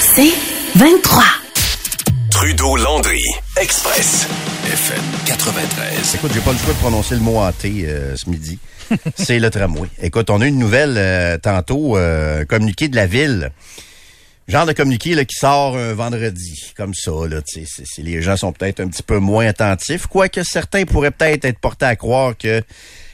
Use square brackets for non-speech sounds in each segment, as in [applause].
C'est 23. Trudeau-Landry, Express, FM 93. Écoute, j'ai pas le choix de prononcer le mot hanté euh, ce midi. [laughs] C'est le tramway. Écoute, on a eu une nouvelle euh, tantôt, euh, un communiqué de la ville. Genre de communiqué là, qui sort un vendredi, comme ça. Là, les gens sont peut-être un petit peu moins attentifs, quoique certains pourraient peut-être être portés à croire que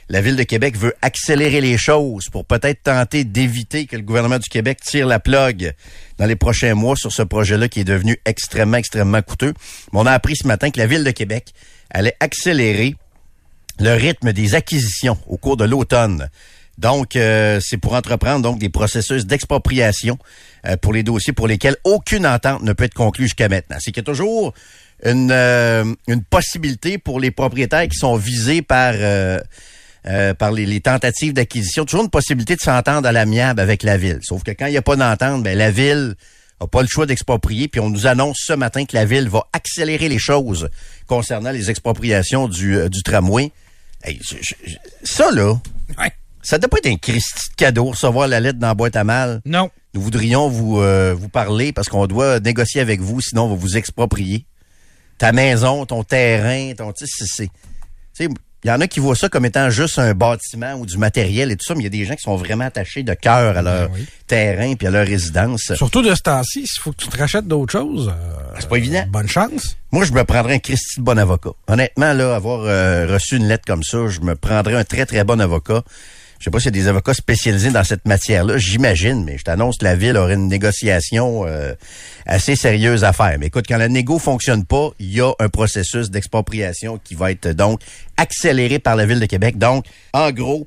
la Ville de Québec veut accélérer les choses pour peut-être tenter d'éviter que le gouvernement du Québec tire la plug dans les prochains mois sur ce projet-là qui est devenu extrêmement, extrêmement coûteux. Mais on a appris ce matin que la Ville de Québec allait accélérer le rythme des acquisitions au cours de l'automne. Donc, euh, c'est pour entreprendre donc des processus d'expropriation euh, pour les dossiers pour lesquels aucune entente ne peut être conclue jusqu'à maintenant. C'est qu'il y a toujours une, euh, une possibilité pour les propriétaires qui sont visés par euh, par les, les tentatives d'acquisition, toujours une possibilité de s'entendre à l'amiable avec la ville. Sauf que quand il n'y a pas d'entente, ben, la ville n'a pas le choix d'exproprier. Puis on nous annonce ce matin que la ville va accélérer les choses concernant les expropriations du, euh, du tramway. Hey, je- je- je- ça, là, Ouais. ça doit pas être un Christi de cadeau, recevoir la lettre dans la boîte à mal. Non. Nous voudrions vous, euh, vous parler parce qu'on doit négocier avec vous, sinon on va vous exproprier. Ta maison, ton terrain, ton... C'est- c'est- tu sais, il y en a qui voient ça comme étant juste un bâtiment ou du matériel et tout ça, mais il y a des gens qui sont vraiment attachés de cœur à leur Ben oui. terrain puis à leur résidence. Surtout de ce temps-ci, s'il faut que tu te rachètes d'autres choses. euh, C'est pas évident. Bonne chance. Moi, je me prendrais un Christy de bon avocat. Honnêtement, là, avoir euh, reçu une lettre comme ça, je me prendrais un très, très bon avocat. Je sais pas s'il y a des avocats spécialisés dans cette matière-là, j'imagine, mais je t'annonce que la Ville aurait une négociation euh, assez sérieuse à faire. Mais écoute, quand la négo fonctionne pas, il y a un processus d'expropriation qui va être donc accéléré par la Ville de Québec. Donc, en gros,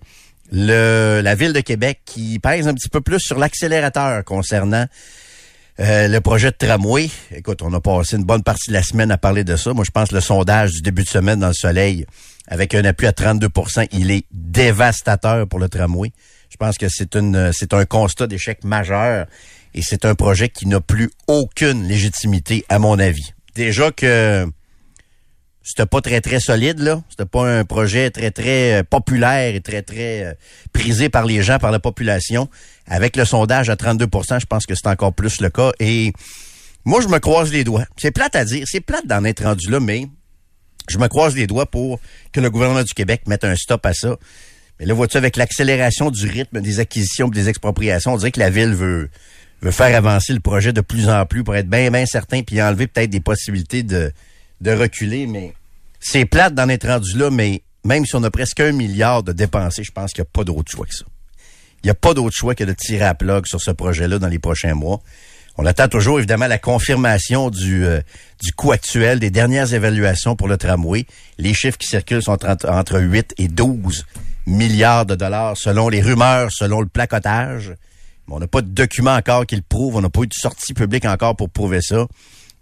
la Ville de Québec qui pèse un petit peu plus sur l'accélérateur concernant euh, le projet de tramway, écoute, on a passé une bonne partie de la semaine à parler de ça. Moi, je pense que le sondage du début de semaine dans le soleil, avec un appui à 32% il est dévastateur pour le tramway. Je pense que c'est une, c'est un constat d'échec majeur et c'est un projet qui n'a plus aucune légitimité, à mon avis. Déjà que c'était pas très très solide là, c'était pas un projet très très euh, populaire et très très euh, prisé par les gens, par la population. Avec le sondage à 32% je pense que c'est encore plus le cas et moi je me croise les doigts. C'est plate à dire, c'est plate d'en être rendu là mais je me croise les doigts pour que le gouvernement du Québec mette un stop à ça. Mais là vois-tu avec l'accélération du rythme des acquisitions et des expropriations, on dirait que la ville veut faire avancer le projet de plus en plus pour être bien bien certain puis enlever peut-être des possibilités de de reculer, mais c'est plate d'en être rendu là, mais même si on a presque un milliard de dépensés, je pense qu'il n'y a pas d'autre choix que ça. Il n'y a pas d'autre choix que de tirer à plug sur ce projet-là dans les prochains mois. On attend toujours, évidemment, la confirmation du, euh, du coût actuel, des dernières évaluations pour le tramway. Les chiffres qui circulent sont entre, entre 8 et 12 milliards de dollars selon les rumeurs, selon le placotage. Mais on n'a pas de document encore qui le prouve. On n'a pas eu de sortie publique encore pour prouver ça.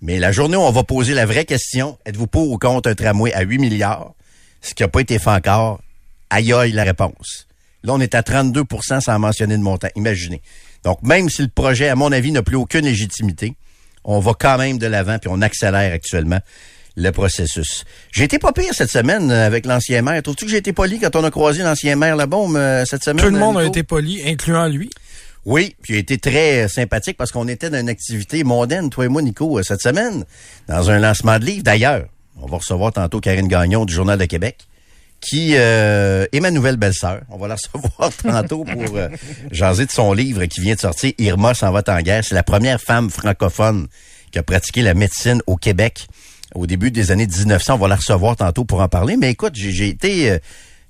Mais la journée où on va poser la vraie question, êtes-vous pour ou contre un tramway à 8 milliards, ce qui n'a pas été fait encore, aïe aïe la réponse. Là, on est à 32% sans mentionner de montant. Imaginez. Donc, même si le projet, à mon avis, n'a plus aucune légitimité, on va quand même de l'avant puis on accélère actuellement le processus. J'ai été pas pire cette semaine euh, avec l'ancien maire. Trouves-tu que j'ai été poli quand on a croisé l'ancien maire là-bas euh, cette semaine? Tout le monde a été poli, incluant lui. Oui, puis il a été très euh, sympathique parce qu'on était dans une activité mondaine, toi et moi, Nico, cette semaine, dans un lancement de livre. D'ailleurs, on va recevoir tantôt Karine Gagnon du Journal de Québec, qui euh, est ma nouvelle belle-sœur. On va la [laughs] recevoir tantôt pour euh, jaser de son livre qui vient de sortir, Irma s'en va en guerre. C'est la première femme francophone qui a pratiqué la médecine au Québec au début des années 1900. On va la recevoir tantôt pour en parler. Mais écoute, j'ai été... euh,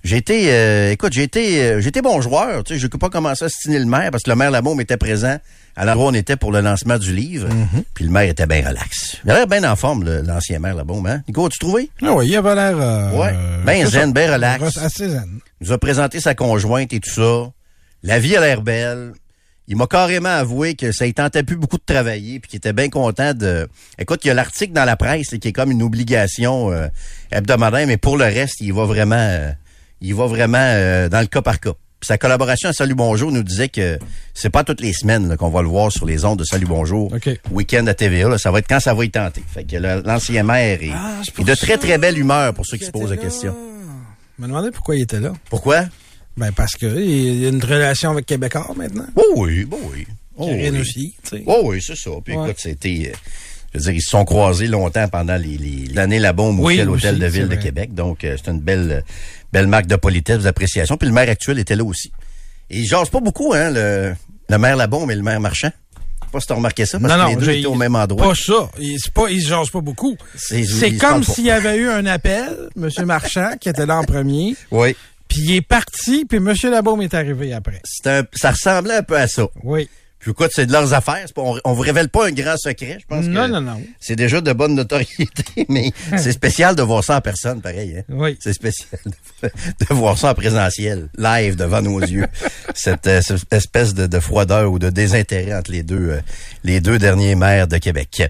j'ai été, euh, écoute, j'ai été, euh, été bon joueur. Tu sais, je n'ai pas commencé à stiner le maire parce que le maire Labaume était présent où on était pour le lancement du livre. Puis le maire était bien relax. Il a l'air bien en forme, l'ancien maire Labaume, hein? Nico, as-tu trouvé? Ah oui, il avait l'air... euh, Ouais, euh, c'est zen, ben relax. Assez zen. Il nous a présenté sa conjointe et tout ça. La vie a l'air belle. il m'a carrément avoué que ça ne tentait plus beaucoup de travailler puis qu'il était bien content de... Écoute, il y a l'article dans la presse là, qui est comme une obligation euh, hebdomadaire, mais pour le reste, il va vraiment, euh, il va vraiment euh, dans le cas par cas. Sa collaboration à Salut Bonjour nous disait que c'est pas toutes les semaines qu'on va le voir sur les ondes de Salut Bonjour. OK. Week-end à TVA, là, ça va être quand ça va y tenter. Fait que l'ancien maire est, Ah, est de très très belle humeur pour ceux qui se posent la question. Je me demandais pourquoi il était là. Pourquoi? Ben, parce que il y a une relation avec Québécois maintenant. Oh oui, bon oui. Oh oui. aussi. Oh oui, c'est ça. Puis Ouais. écoute, c'était... je veux dire, ils se sont croisés longtemps pendant les, les- l'année La Bombe Oui, l'Hôtel aussi, de Ville de. Québec. Donc, euh, c'est une belle belle marque de politesse, d'appréciation. Puis le maire actuel était là aussi. Et il jase pas beaucoup, hein, le, le maire La Bombe et le maire Marchand. Je sais pas si t'as remarqué ça, parce non, que non, les deux étaient au même endroit. Pas ça. Il, c'est pas, se jase pas beaucoup. C'est- ils comme s'il y avait eu un appel, M. Marchand, qui était là en premier, Oui. puis il est parti, puis M. Labaume est arrivé après. C'est un- ça ressemblait un peu à ça. Oui. Puis écoute, c'est de leurs affaires. On, on vous révèle pas un grand secret, je pense Non, que non, non. c'est déjà de bonne notoriété, [laughs] mais c'est spécial de voir ça en personne, pareil. Hein? Oui. C'est spécial de, [laughs] de voir ça en présentiel, live devant nos yeux. [laughs] Cette, euh, cette espèce de, de froideur ou de désintérêt entre les deux, euh, les deux derniers maires de Québec.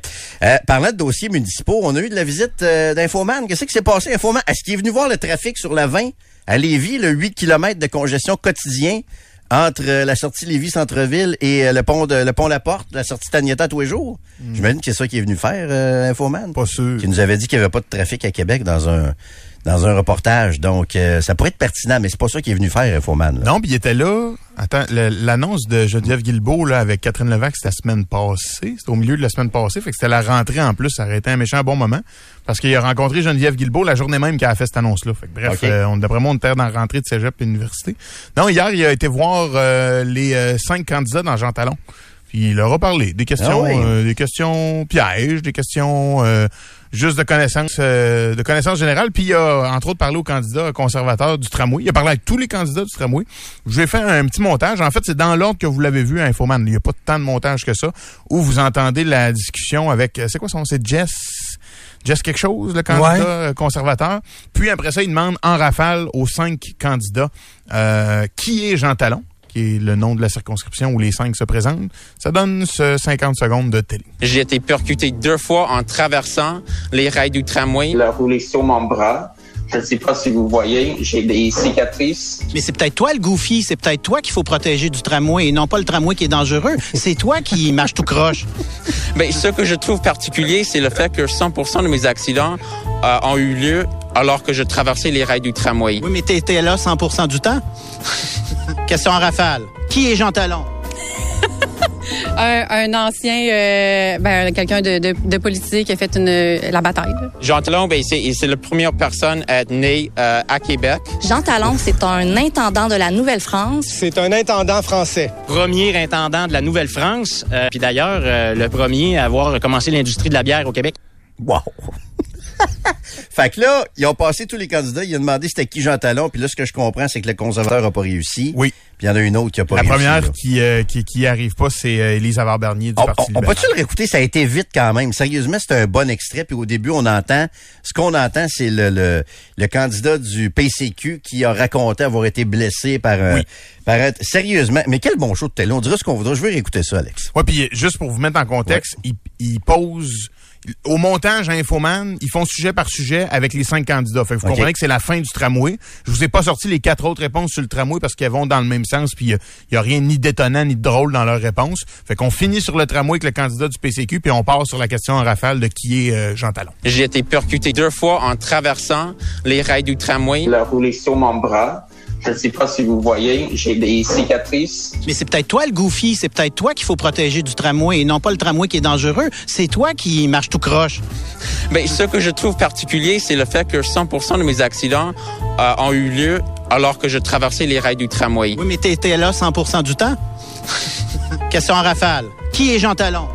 Euh, parlant de dossiers municipaux, on a eu de la visite euh, d'Infoman. Qu'est-ce qui s'est passé, Infoman? Est-ce qu'il est venu voir le trafic sur la 20 à Lévis, le 8 km de congestion quotidien? Entre euh, la sortie Lévis-Centreville et euh, le pont de le pont La Porte, la sortie Taniata tous les jours? J'imagine que c'est ça qu'il est venu faire, euh, Infoman. Pas sûr. Qui nous avait dit qu'il n'y avait pas de trafic à Québec dans un dans un reportage. Donc, euh, ça pourrait être pertinent, mais c'est pas ça qu'il est venu faire, Infoman. là. Non, puis il était là. Attends, l'annonce de Geneviève Guilbeault là, avec Catherine Levac, c'était la semaine passée. C'était au milieu de la semaine passée. Fait que c'était la rentrée en plus. Ça aurait été un méchant bon moment. Parce qu'il a rencontré Geneviève Guilbeault la journée même qu'elle a fait cette annonce-là. Fait que bref, euh, on, d'après moi, on était dans la rentrée de cégep et université. Non, hier, il a été voir euh, les cinq candidats dans Jean Talon. Puis il leur a parlé des questions, Ah oui. des questions pièges, des questions juste de connaissances, euh, de connaissances générales. Puis il a entre autres parlé aux candidats conservateurs du tramway. Il a parlé avec tous les candidats du tramway. Je vais faire un petit montage. En fait, c'est dans l'ordre que vous l'avez vu à Infoman. Il n'y a pas tant de montage que ça. Où vous entendez la discussion avec, euh, c'est quoi son, nom? c'est Jess. Jess quelque chose, le candidat Ouais. euh, conservateur. Puis après ça, il demande en rafale aux cinq candidats euh, qui est Jean Talon, qui est le nom de la circonscription où les cinq se présentent. Ça donne ce 50 secondes de télé. J'ai été percuté deux fois en traversant les rails du tramway. Il a roulé sur mon bras. Je ne sais pas si vous voyez, j'ai des cicatrices. Mais c'est peut-être toi le goofy, c'est peut-être toi qu'il faut protéger du tramway et non pas le tramway qui est dangereux. C'est toi qui [laughs] marche tout croche. Ben, ce que je trouve particulier, c'est le fait que 100% de mes accidents euh, ont eu lieu alors que je traversais les rails du tramway. Oui, mais t'étais là 100% du temps. Question en rafale. Qui est Jean Talon? [laughs] Un, un ancien, euh, ben, quelqu'un de, de, de politique qui a fait une, la bataille. Jean Talon, ben, c'est c'est la première personne à être née euh, à Québec. Jean Talon, c'est un intendant de la Nouvelle-France. C'est un intendant français. premier intendant de la Nouvelle-France, euh, puis d'ailleurs euh, le premier à avoir commencé l'industrie de la bière au Québec. Wow! [laughs] fait que là, ils ont passé tous les candidats. Il a demandé c'était qui Jean Talon. Puis là, ce que je comprends, c'est que le conservateur n'a pas réussi. Oui. Puis il y en a une autre qui a pas La réussi. première là. qui, euh, qui qui arrive pas, c'est euh, Élise Avard-Bernier du On, Parti on- peut-tu le réécouter? Ça a été vite quand même. Sérieusement, c'est un bon extrait. Puis au début, on entend... Ce qu'on entend, c'est le, le, le candidat du PCQ qui a raconté avoir été blessé par un... Oui. Par un- sérieusement. Mais quel bon show de télé. On dira ce qu'on voudra. Je veux réécouter ça, Alex. Ouais, puis juste pour vous mettre en contexte, il, il pose au montage à Infoman, ils font sujet par sujet avec les cinq candidats. Fait que vous comprenez que c'est la fin du tramway. Je vous ai pas sorti les quatre autres réponses sur le tramway parce qu'elles vont dans le même sens, puis il y, a rien ni d'étonnant ni de drôle dans leurs réponses. Fait qu'on finit sur le tramway avec le candidat du PCQ, puis on part sur la question en rafale de qui est euh, Jean Talon. J'ai été percuté deux fois en traversant les rails du tramway. Il a roulé sur mon bras. Je ne sais pas si vous voyez, j'ai des cicatrices. Mais c'est peut-être toi le goofy, c'est peut-être toi qu'il faut protéger du tramway et non pas le tramway qui est dangereux. C'est toi qui marche tout croche. Ben, ce que je trouve particulier, c'est le fait que 100% de mes accidents euh, ont eu lieu alors que je traversais les rails du tramway. Oui, mais t'étais là 100% du temps? [laughs] Question en rafale. Qui est Jean Talon?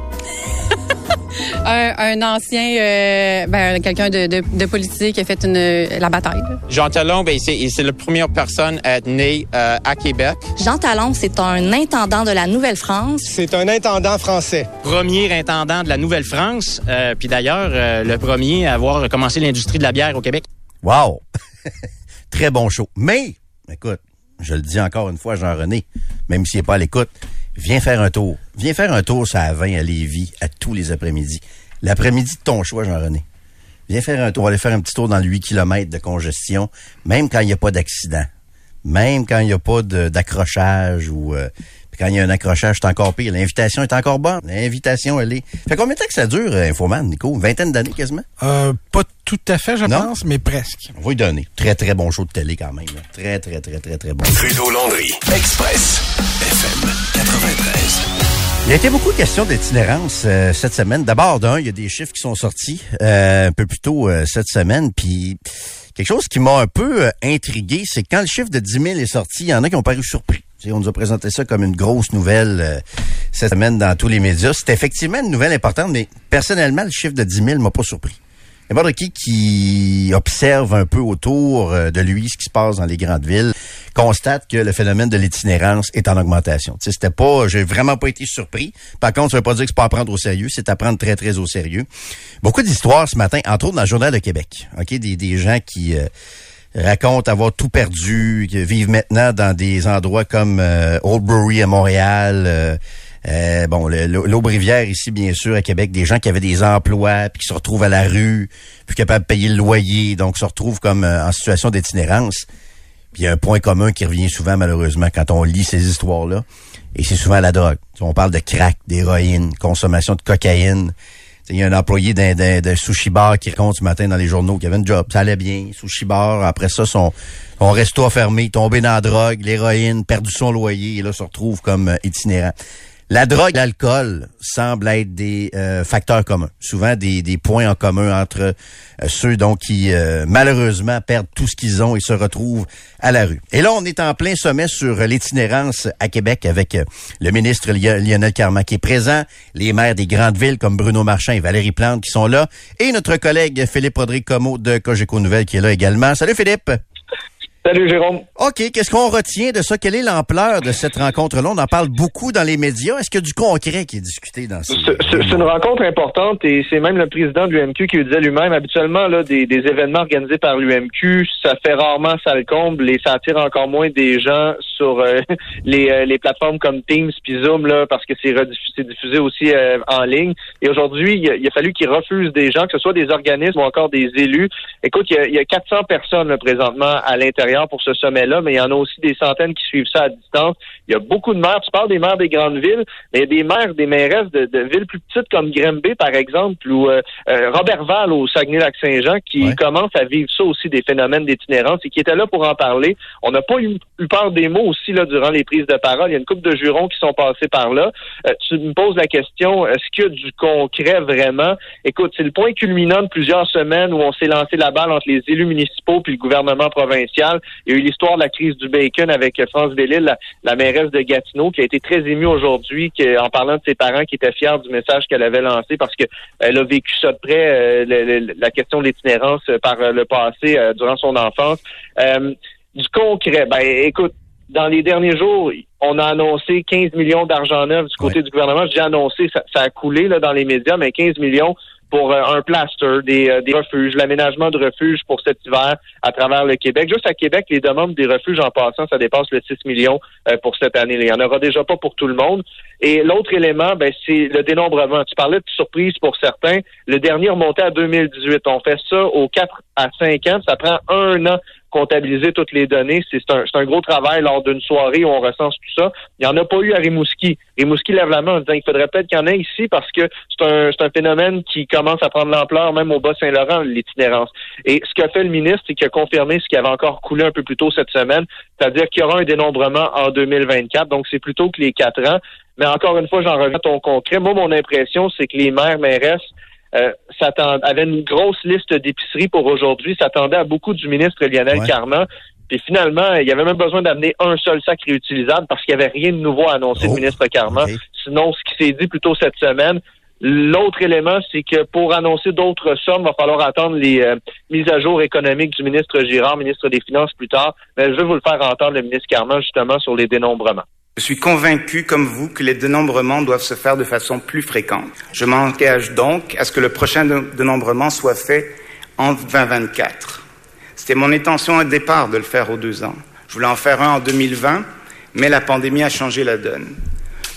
Un, un ancien, euh, ben, quelqu'un de, de, de politique qui a fait une, la bataille. Jean Talon, ben, c'est c'est la première personne à être née euh, à Québec. Jean Talon, c'est un intendant de la Nouvelle-France. C'est un intendant français. Premier intendant de la Nouvelle-France, euh, puis d'ailleurs euh, le premier à avoir commencé l'industrie de la bière au Québec. Wow! [laughs] Très bon show. Mais, écoute, je le dis encore une fois Jean-René, même s'il n'est pas à l'écoute, Viens faire un tour. Viens faire un tour sur la 20 à Lévis à tous les après-midi. L'après-midi de ton choix, Jean-René. Viens faire un tour. Aller faire un petit tour dans le 8 km de congestion, même quand il n'y a pas d'accident. Même quand il n'y a pas d'accrochage ou euh, puis quand il y a un accrochage, c'est encore pire. L'invitation est encore bonne. L'invitation, elle est. Fait combien de temps que ça dure, euh, Infoman, Nico? Une vingtaine d'années quasiment? Euh, pas tout à fait, je Non? pense, mais presque. On va lui donner. Très, très bon show de télé quand même. là. Très, très, très, très, très bon. Trudeau-Landry, Express, FM 93. Il y a été beaucoup de questions d'itinérance euh, cette semaine. D'abord, d'un, il y a des chiffres qui sont sortis euh, un peu plus tôt euh, cette semaine. Puis quelque chose qui m'a un peu euh, intrigué, c'est que quand le chiffre de 10 000 est sorti, il y en a qui ont paru surpris. On nous a présenté ça comme une grosse nouvelle euh, cette semaine dans tous les médias. C'est effectivement une nouvelle importante, mais personnellement, le chiffre de 10 000 m'a pas surpris. N'importe qui qui observe un peu autour euh, de lui ce qui se passe dans les grandes villes constate que le phénomène de l'itinérance est en augmentation. C'était pas, j'ai vraiment pas été surpris. Par contre, ça veut pas dire que c'est pas à prendre au sérieux, c'est à prendre très très au sérieux. Beaucoup d'histoires ce matin, entre autres dans le Journal de Québec. Ok, des, des gens qui euh, racontent avoir tout perdu, qui vivent maintenant dans des endroits comme euh, Oldbury à Montréal. euh, euh, bon, l'Aube-Rivière ici, bien sûr, à Québec, des gens qui avaient des emplois, puis qui se retrouvent à la rue, plus capables de payer le loyer, donc se retrouvent comme euh, en situation d'itinérance. Puis il y a un point commun qui revient souvent, malheureusement, quand on lit ces histoires-là, et c'est souvent la drogue. On parle de crack, d'héroïne, consommation de cocaïne. Il y a un employé d'un, d'un, sushi bar qui raconte ce matin dans les journaux qu'il avait un job, ça allait bien, sushi bar, après ça, son, son resto a fermé, tombé dans la drogue, l'héroïne, perdu son loyer, et là, se retrouve comme euh, itinérant. La drogue et l'alcool semblent être des euh, facteurs communs, souvent des, des points en commun entre euh, ceux donc qui euh, malheureusement perdent tout ce qu'ils ont et se retrouvent à la rue. Et là, on est en plein sommet sur l'itinérance à Québec avec le ministre Li- Lionel Carman qui est présent, les maires des grandes villes comme Bruno Marchand et Valérie Plante qui sont là, et notre collègue Philippe Rodrigue Comeau de Cogeco Nouvelles qui est là également. Salut Philippe! Salut Jérôme. OK, qu'est-ce qu'on retient de ça? Quelle est l'ampleur de cette rencontre-là? On en parle beaucoup dans les médias. Est-ce qu'il y a du concret qui est discuté dans ces... C'est une rencontre importante et c'est même le président de l'UMQ qui le disait lui-même. Habituellement, là, des, des événements organisés par l'UMQ, ça fait rarement ça le comble et ça attire encore moins des gens sur euh, [laughs] les, euh, les plateformes comme Teams puis Zoom là, parce que c'est diffusé aussi euh, en ligne. Et aujourd'hui, il, a- il a fallu qu'ils refusent des gens, que ce soit des organismes ou encore des élus. Écoute, il y a, il y a 400 personnes là, présentement à l'intérieur pour ce sommet-là, mais il y en a aussi des centaines qui suivent ça à distance. Il y a beaucoup de maires. Tu parles des maires des grandes villes, mais il y a des maires, des mairesses de, de villes plus petites comme Grimby, par exemple, ou euh, euh, Robertval au Saguenay-Lac-Saint-Jean, qui commencent à vivre ça aussi, des phénomènes d'itinérance, et qui étaient là pour en parler. On n'a pas eu, eu peur des mots aussi là durant les prises de parole. Il y a une couple de jurons qui sont passés par là. Euh, tu me poses la question, est-ce qu'il y a du concret vraiment? Écoute, c'est le point culminant de plusieurs semaines où on s'est lancé la balle entre les élus municipaux puis le gouvernement provincial. Il y a eu l'histoire de la crise du bacon avec euh, France Bellil, la, la mairesse de Gatineau, qui a été très émue aujourd'hui en parlant de ses parents qui étaient fiers du message qu'elle avait lancé parce que elle a vécu ça de près, euh, le- le- la question de l'itinérance euh, par le passé durant son enfance. Du concret, ben écoute, dans les derniers jours, on a annoncé 15 millions d'argent neuf du côté du gouvernement. J'ai annoncé, ça, ça a coulé là, dans les médias, mais 15 millions pour euh, un plaster, des, euh, des refuges, l'aménagement de refuges pour cet hiver à travers le Québec. Juste à Québec, les demandes des refuges en passant, ça dépasse le 6 millions euh, pour cette année. Il n'y en aura déjà pas pour tout le monde. Et l'autre élément, ben, c'est le dénombrement. Tu parlais de surprise pour certains. Le dernier remontait à 2018. On fait ça aux 4 à 5 ans. Ça prend un an comptabiliser toutes les données. C'est un, un gros travail lors d'une soirée où on recense tout ça. Il n'y en a pas eu à Rimouski. Rimouski lève la main en disant qu'il faudrait peut-être qu'il y en ait ici parce que c'est un, un phénomène qui commence à prendre l'ampleur même au Bas-Saint-Laurent, l'itinérance. Et ce qu'a fait le ministre, c'est qu'il a confirmé ce qui avait encore coulé un peu plus tôt cette semaine, c'est-à-dire qu'il y aura un dénombrement en 2024. Donc, c'est plutôt que les quatre ans. Mais encore une fois, j'en reviens à ton concret. Moi, mon impression, c'est que les maires, mairesses, euh, avaient une grosse liste d'épiceries pour aujourd'hui, s'attendaient à beaucoup du ministre Lionel Ouais. Carman. Puis finalement, il y avait même besoin d'amener un seul sac réutilisable parce qu'il n'y avait rien de nouveau à annoncer Oh, le ministre Carman. Sinon, ce qui s'est dit plus tôt cette semaine, L'autre élément, c'est que pour annoncer d'autres sommes, il va falloir attendre les euh, mises à jour économiques du ministre Girard, ministre des Finances plus tard. Mais je vais vous le faire entendre, le ministre Carman, justement, sur les dénombrements. Je suis convaincu, comme vous, que les dénombrements doivent se faire de façon plus fréquente. Je m'engage donc à ce que le prochain dé- dénombrement soit fait en 2024. C'était mon intention au départ de le faire aux deux ans. Je voulais en faire un en 2020, mais la pandémie a changé la donne.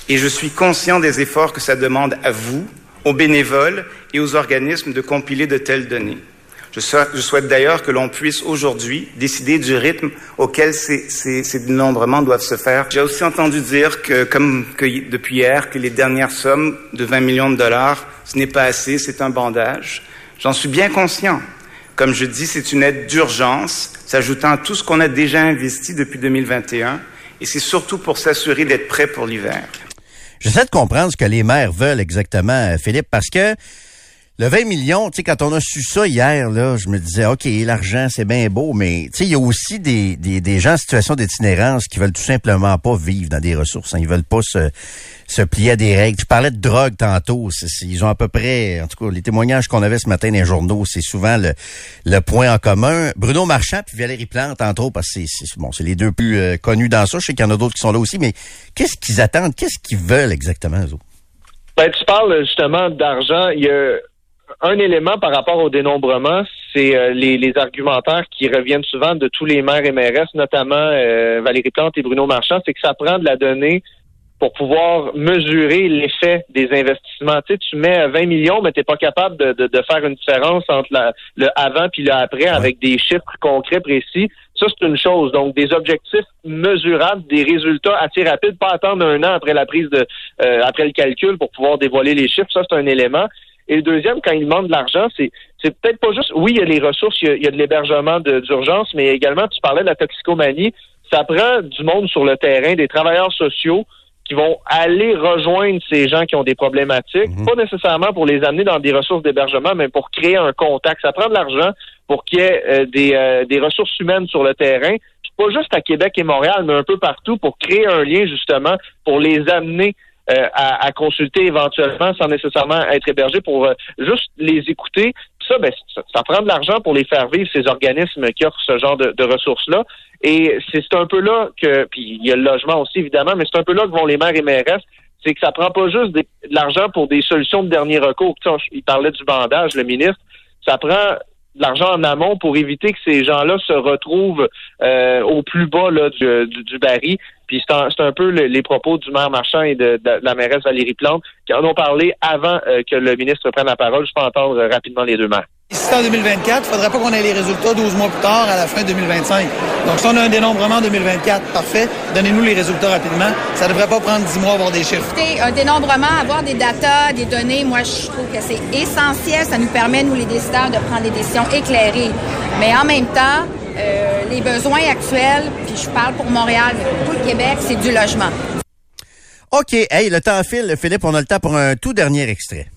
Et je suis conscient des efforts que ça demande à vous, aux bénévoles et aux organismes de compiler de telles données. Je souhaite, d'ailleurs que l'on puisse aujourd'hui décider du rythme auquel ces, dénombrements doivent se faire. J'ai aussi entendu dire que, comme depuis hier, que les dernières sommes de 20 millions de dollars, ce n'est pas assez, c'est un bandage. J'en suis bien conscient. Comme je dis, c'est une aide d'urgence, s'ajoutant à tout ce qu'on a déjà investi depuis 2021, et c'est surtout pour s'assurer d'être prêt pour l'hiver. J'essaie de comprendre ce que les maires veulent exactement, euh, Philippe, parce que le 20 millions, tu sais, quand on a su ça hier, là, je me disais, OK, l'argent, c'est bien beau, mais tu sais, il y a aussi des, des, des, gens en situation d'itinérance qui veulent tout simplement pas vivre dans des ressources. Hein. Ils veulent pas se, se plier à des règles. Tu parlais de drogue tantôt. ils ont à peu près, en tout cas, les témoignages qu'on avait ce matin dans les journaux, c'est souvent le, le point en commun. Bruno Marchand puis Valérie Plante, entre autres, parce que c'est bon, c'est les deux plus euh, connus dans ça. Je sais qu'il y en a d'autres qui sont là aussi, mais qu'est-ce qu'ils attendent? Qu'est-ce qu'ils veulent exactement, eux autres? Ben, tu parles justement d'argent. Il y a un élément par rapport au dénombrement, c'est euh, les, les, argumentaires qui reviennent souvent de tous les maires et mairesses, notamment euh, Valérie Plante et Bruno Marchand, c'est que ça prend de la donnée pour pouvoir mesurer l'effet des investissements. Tu sais, tu mets 20 millions, mais tu n'es pas capable de, de, de, faire une différence entre la, le avant puis le après avec des chiffres concrets, précis. Ça, c'est une chose. Donc, des objectifs mesurables, des résultats assez rapides, pas attendre un an après la prise de euh, après le calcul pour pouvoir dévoiler les chiffres. Ça, c'est un élément. Et le deuxième, quand il demande de l'argent, c'est c'est peut-être pas juste, oui, il y a les ressources, il y a, de l'hébergement d'urgence, mais également, tu parlais de la toxicomanie, ça prend du monde sur le terrain, des travailleurs sociaux qui vont aller rejoindre ces gens qui ont des problématiques, pas nécessairement pour les amener dans des ressources d'hébergement, mais pour créer un contact. Ça prend de l'argent pour qu'il y ait euh, des, euh, des ressources humaines sur le terrain, pas juste à Québec et Montréal, mais un peu partout pour créer un lien justement, pour les amener euh, à, consulter éventuellement sans nécessairement être hébergé pour euh, juste les écouter. Ça, ben, ça, prend de l'argent pour les faire vivre, ces organismes qui offrent ce genre de, ressources-là. Et c'est un peu là que, puis il y a le logement aussi, évidemment, mais c'est un peu là que vont les maires et mairesses c'est que ça prend pas juste de l'argent pour des solutions de dernier recours. il parlait du bandage, le ministre. Ça prend de l'argent en amont pour éviter que ces gens-là se retrouvent euh, au plus bas là, du, du, baril. Puis c'est un, un, peu les propos du maire Marchand et de, la mairesse Valérie Plante qui en ont parlé avant euh, que le ministre prenne la parole. Je peux entendre rapidement les deux maires. Si c'est en 2024, il ne faudrait pas qu'on ait les résultats 12 mois plus tard à la fin 2025. Donc, si on a un dénombrement en 2024, parfait. Donnez-nous les résultats rapidement. Ça ne devrait pas prendre 10 mois à avoir des chiffres. Écoutez, un dénombrement, avoir des datas, des données, moi, je trouve que c'est essentiel. Ça nous permet, nous, les décideurs, de prendre des décisions éclairées. Mais en même temps, euh, les besoins actuels, puis je parle pour Montréal, mais pour tout le Québec, c'est du logement. OK. Hey, le temps file, Philippe. On a le temps pour un tout dernier extrait.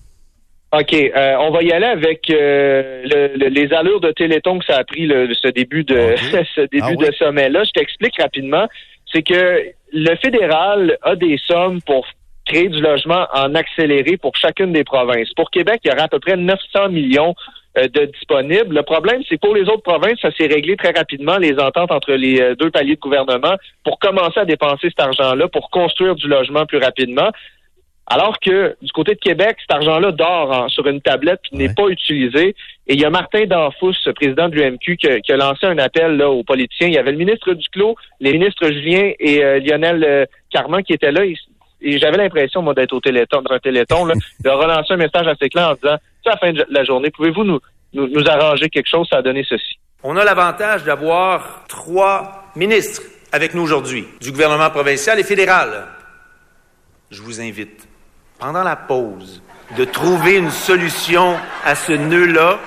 OK, euh, on va y aller avec euh, le, les allures de Téléthon que ça a pris le, ce début de [laughs] ce début ah de sommet-là. Je t'explique rapidement. C'est que le fédéral a des sommes pour créer du logement en accéléré pour chacune des provinces. Pour Québec, il y aura à peu près 900 millions de disponibles. Le problème, c'est pour les autres provinces, ça s'est réglé très rapidement, les ententes entre les deux paliers de gouvernement, pour commencer à dépenser cet argent-là, pour construire du logement plus rapidement. Alors que du côté de Québec, cet argent-là dort sur une tablette qui n'est pas utilisé. Et il y a Martin Danfous, président de l'UMQ, qui, a lancé un appel là, aux politiciens. Il y avait le ministre Duclos, les ministres Julien et euh, Lionel euh, Carman qui étaient là. Et, j'avais l'impression, moi, d'être au téléthon, dans un téléthon, là, de relancer un message assez clair en disant, à la fin de la journée, pouvez-vous nous, nous, arranger quelque chose? Ça a donné ceci. On a l'avantage d'avoir trois ministres avec nous aujourd'hui, du gouvernement provincial et fédéral. Je vous invite pendant la pause, de trouver une solution à ce nœud-là.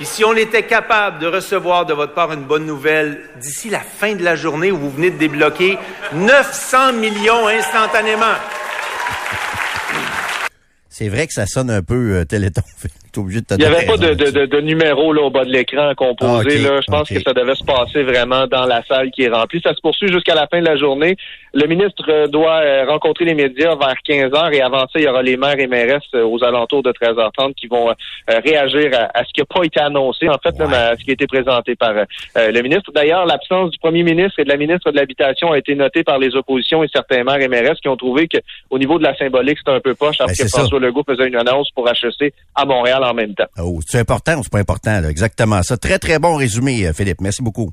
Et si on était capable de recevoir de votre part une bonne nouvelle d'ici la fin de la journée où vous venez de débloquer 900 millions instantanément. C'est vrai que ça sonne un peu euh, [laughs] Il n'y avait pas de, de, de, numéro là, au bas de l'écran à composer. Ah, là. Je pense que ça devait se passer vraiment dans la salle qui est remplie. Ça se poursuit jusqu'à la fin de la journée. Le ministre euh, doit euh, rencontrer les médias vers 15 heures et avant ça, il y aura les maires et mairesses euh, aux alentours de 13h30 qui vont réagir à, ce qui n'a pas été annoncé, en fait, même à ce qui a été présenté par le ministre. D'ailleurs, l'absence du premier ministre et de la ministre de l'Habitation a été notée par les oppositions et certains maires et mairesses qui ont trouvé qu'au niveau de la symbolique, c'est un peu poche parce ben, que François Legault faisait une annonce pour HEC à Montréal en même temps. Oh, c'est important ou c'est pas important? Exactement ça. Très, très bon résumé, Philippe. Merci beaucoup.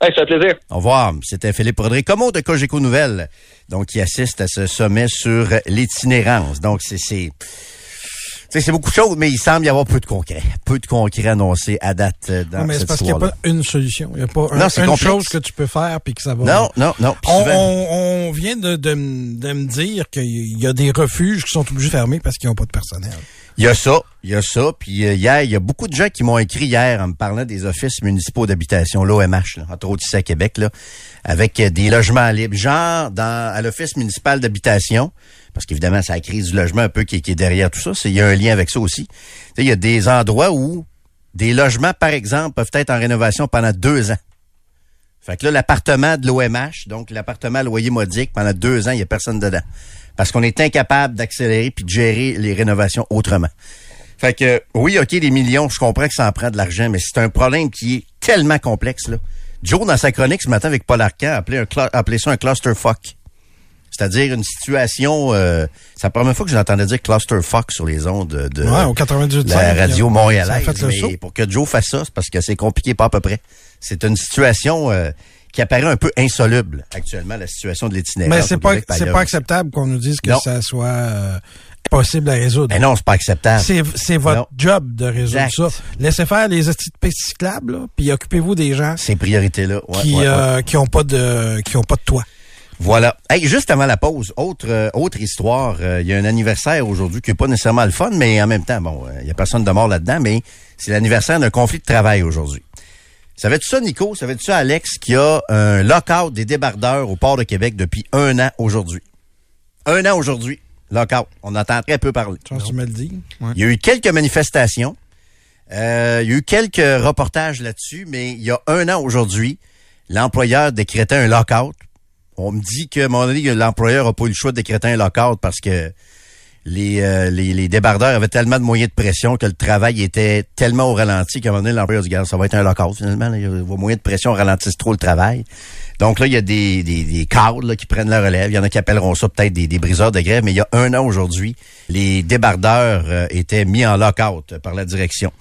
Hey, ça fait plaisir. Au revoir. C'était Philippe Rodré, Como de Cogeco Nouvelles, donc qui assiste à ce sommet sur l'itinérance. Donc, c'est... c'est c'est beaucoup de choses, mais il semble y avoir peu de concret. Peu de concret annoncé à date euh, dans Non, mais c'est parce qu'il n'y a pas une solution. Il n'y a pas un- Non, c'est une complexe. chose que tu peux faire puis que ça va. Non, non, non. On, souvent- on- on vient de, de me dire qu'il y a des refuges qui sont obligés de fermer parce qu'ils n'ont pas de personnel. Il y a ça, il y a ça. Puis euh, hier, il y a beaucoup de gens qui m'ont écrit hier en me parlant des offices municipaux d'habitation, l'OMH, entre autres ici à Québec, là, avec euh, des logements libres. Genre, dans, à l'office municipal d'habitation, parce qu'évidemment, c'est la crise du logement un peu qui, est derrière tout ça. Il y a un lien avec ça aussi. Il y a des endroits où des logements, par exemple, peuvent être en rénovation pendant deux ans. Fait que là, l'appartement de l'OMH, donc l'appartement à loyer modique, pendant deux ans, il n'y a personne dedans. Parce qu'on est incapable d'accélérer puis de gérer les rénovations autrement. Fait que, oui, OK, des millions, je comprends que ça en prend de l'argent, mais c'est un problème qui est tellement complexe, là. Joe, dans sa chronique ce matin avec Paul Arcand, a appelé, un cla- a appelé ça un clusterfuck. C'est-à-dire une situation... Euh, c'est la première fois que j'entendais dire clusterfuck sur les ondes de, de Ouais, au 98.5, la radio montréalaise. mais pour que Joe fasse ça, c'est parce que c'est compliqué, pas à peu près. C'est une situation euh, qui apparaît un peu insoluble actuellement, la situation de l'itinérance. Mais c'est pas, c'est pas acceptable qu'on nous dise que Non. ça soit euh, possible à résoudre. Mais non, c'est pas acceptable. C'est, c'est votre Non. job de résoudre Exact. ça. Laissez faire les pistes cyclables, puis occupez-vous des gens Ces priorités-là. ouais, qui, ouais, ouais. euh, qui ont pas de, qui ont pas de toit. Voilà. Hey, juste avant la pause, autre euh, autre histoire. euh, Il y a un anniversaire aujourd'hui qui est pas nécessairement le fun, mais en même temps, bon, euh, il y a personne de mort là-dedans, mais c'est l'anniversaire d'un conflit de travail aujourd'hui. Savais-tu ça, Nico? Savais-tu ça, Alex, qu'il y a un lockout des débardeurs au port de Québec depuis un an aujourd'hui? Un an aujourd'hui. Lockout. On entend très peu parler. Tu me le dis? Il y a eu quelques manifestations. Euh, il y a eu quelques reportages là-dessus, mais il y a un an aujourd'hui, l'employeur décrétait un lockout. On me dit que, à un moment donné, l'employeur n'a pas eu le choix de décréter un lockout parce que les, euh, les, les débardeurs avaient tellement de moyens de pression que le travail était tellement au ralenti qu'à un moment donné, l'employeur dit, ça va être un lockout finalement. là. Il y a- vos moyens de pression ralentissent trop le travail. Donc là, il y a des, des, des cadres là, qui prennent la relève. Il y en a qui appelleront ça peut-être des, des briseurs de grève, mais il y a un an aujourd'hui, les débardeurs euh, étaient mis en lockout par la direction.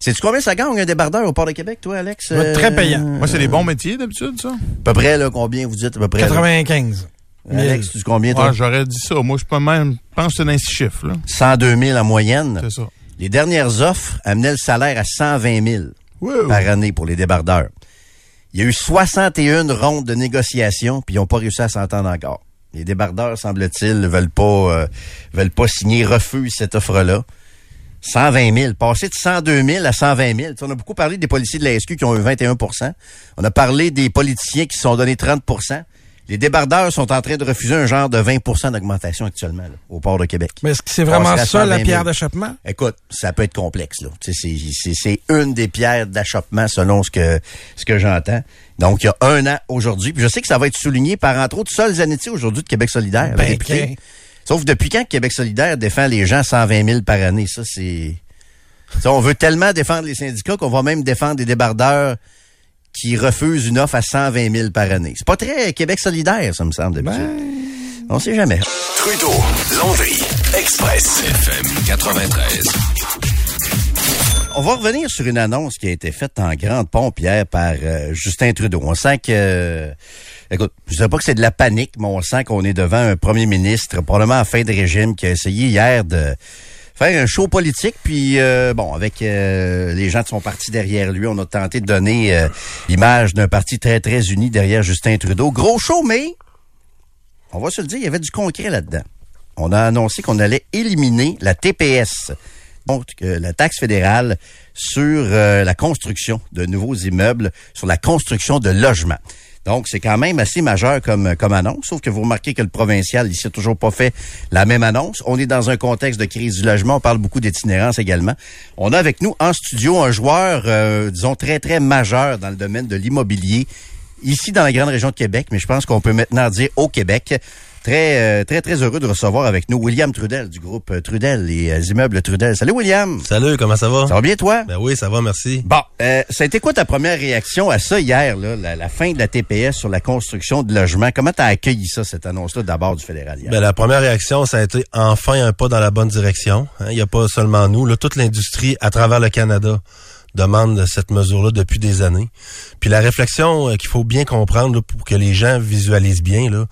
Sais-tu combien ça gagne un débardeur au Port de Québec, toi, Alex? Très payant. Euh, Moi, c'est des bons métiers d'habitude, ça? À peu près, là, combien vous dites à peu près? là? 95. Alex, tu dis combien, toi? J'aurais dit ça. Moi, je peux même, je pense que c'est dans six chiffres, là. 102 000 en moyenne. C'est ça. Les dernières offres amenaient le salaire à 120 000 Wow. par année pour les débardeurs. Il y a eu 61 rondes de négociations, puis ils n'ont pas réussi à s'entendre encore. Les débardeurs, semble-t-il, ne veulent pas, euh, veulent pas signer, refusent cette offre-là. 120 000. Passer de 102 000 à 120 000. Tu sais, On a beaucoup parlé des policiers de la SQ qui ont eu 21% On a parlé des politiciens qui se sont donnés 30 Les débardeurs sont en train de refuser un genre de 20% d'augmentation actuellement là, au port de Québec. Mais est-ce que c'est vraiment ça, la 120 000. pierre d'achoppement? Écoute, ça peut être complexe. là. C'est c'est- c'est une des pierres d'achoppement selon ce que ce que j'entends. Donc, il y a un an aujourd'hui. Puis je sais que ça va être souligné par, entre autres, Sol Zanetti aujourd'hui de Québec solidaire. Ben. Sauf depuis quand Québec solidaire défend les gens 120 000 par année? Ça, c'est... On veut tellement défendre les syndicats qu'on va même défendre des débardeurs qui refusent une offre à 120 000 par année. C'est pas très Québec solidaire, ça me semble, d'habitude. On sait jamais. Trudeau, Landry, Express, FM 93. On va revenir sur une annonce qui a été faite en grande pompe hier par euh, Justin Trudeau. On sent que, euh, écoute, je sais pas que c'est de la panique, mais on sent qu'on est devant un premier ministre, probablement en fin de régime, qui a essayé hier de faire un show politique. Puis, euh, bon, avec euh, les gens de son parti derrière lui, on a tenté de donner euh, l'image d'un parti très, très uni derrière Justin Trudeau. Gros show, mais on va se le dire, il y avait du concret là-dedans. On a annoncé qu'on allait éliminer la TPS, donc la taxe fédérale sur la construction de nouveaux immeubles, sur la construction de logements. Donc, c'est quand même assez majeur comme, comme annonce, sauf que vous remarquez que le provincial, ici, n'a toujours pas fait la même annonce. On est dans un contexte de crise du logement. On parle beaucoup d'itinérance également. On a avec nous en studio un joueur, euh, disons, très, très majeur dans le domaine de l'immobilier, ici dans la grande région de Québec, mais je pense qu'on peut maintenant dire au Québec. Très, euh, très, très heureux de recevoir avec nous William Trudel du groupe euh, Trudel, les euh, immeubles Trudel. Salut William! Salut, comment ça va? Ça va bien toi? Ben oui, ça va, merci. Bon, euh, ça a été quoi ta première réaction à ça hier, là, la, la fin de la TPS sur la construction de logements? Comment t'as accueilli ça, cette annonce-là, d'abord du fédéral hier? Ben, la première réaction, ça a été enfin un pas dans la bonne direction. hein. Il n'y a pas seulement nous, là, toute l'industrie à travers le Canada demandent cette mesure-là depuis des années. Puis la réflexion qu'il faut bien comprendre là, pour que les gens visualisent bien, là,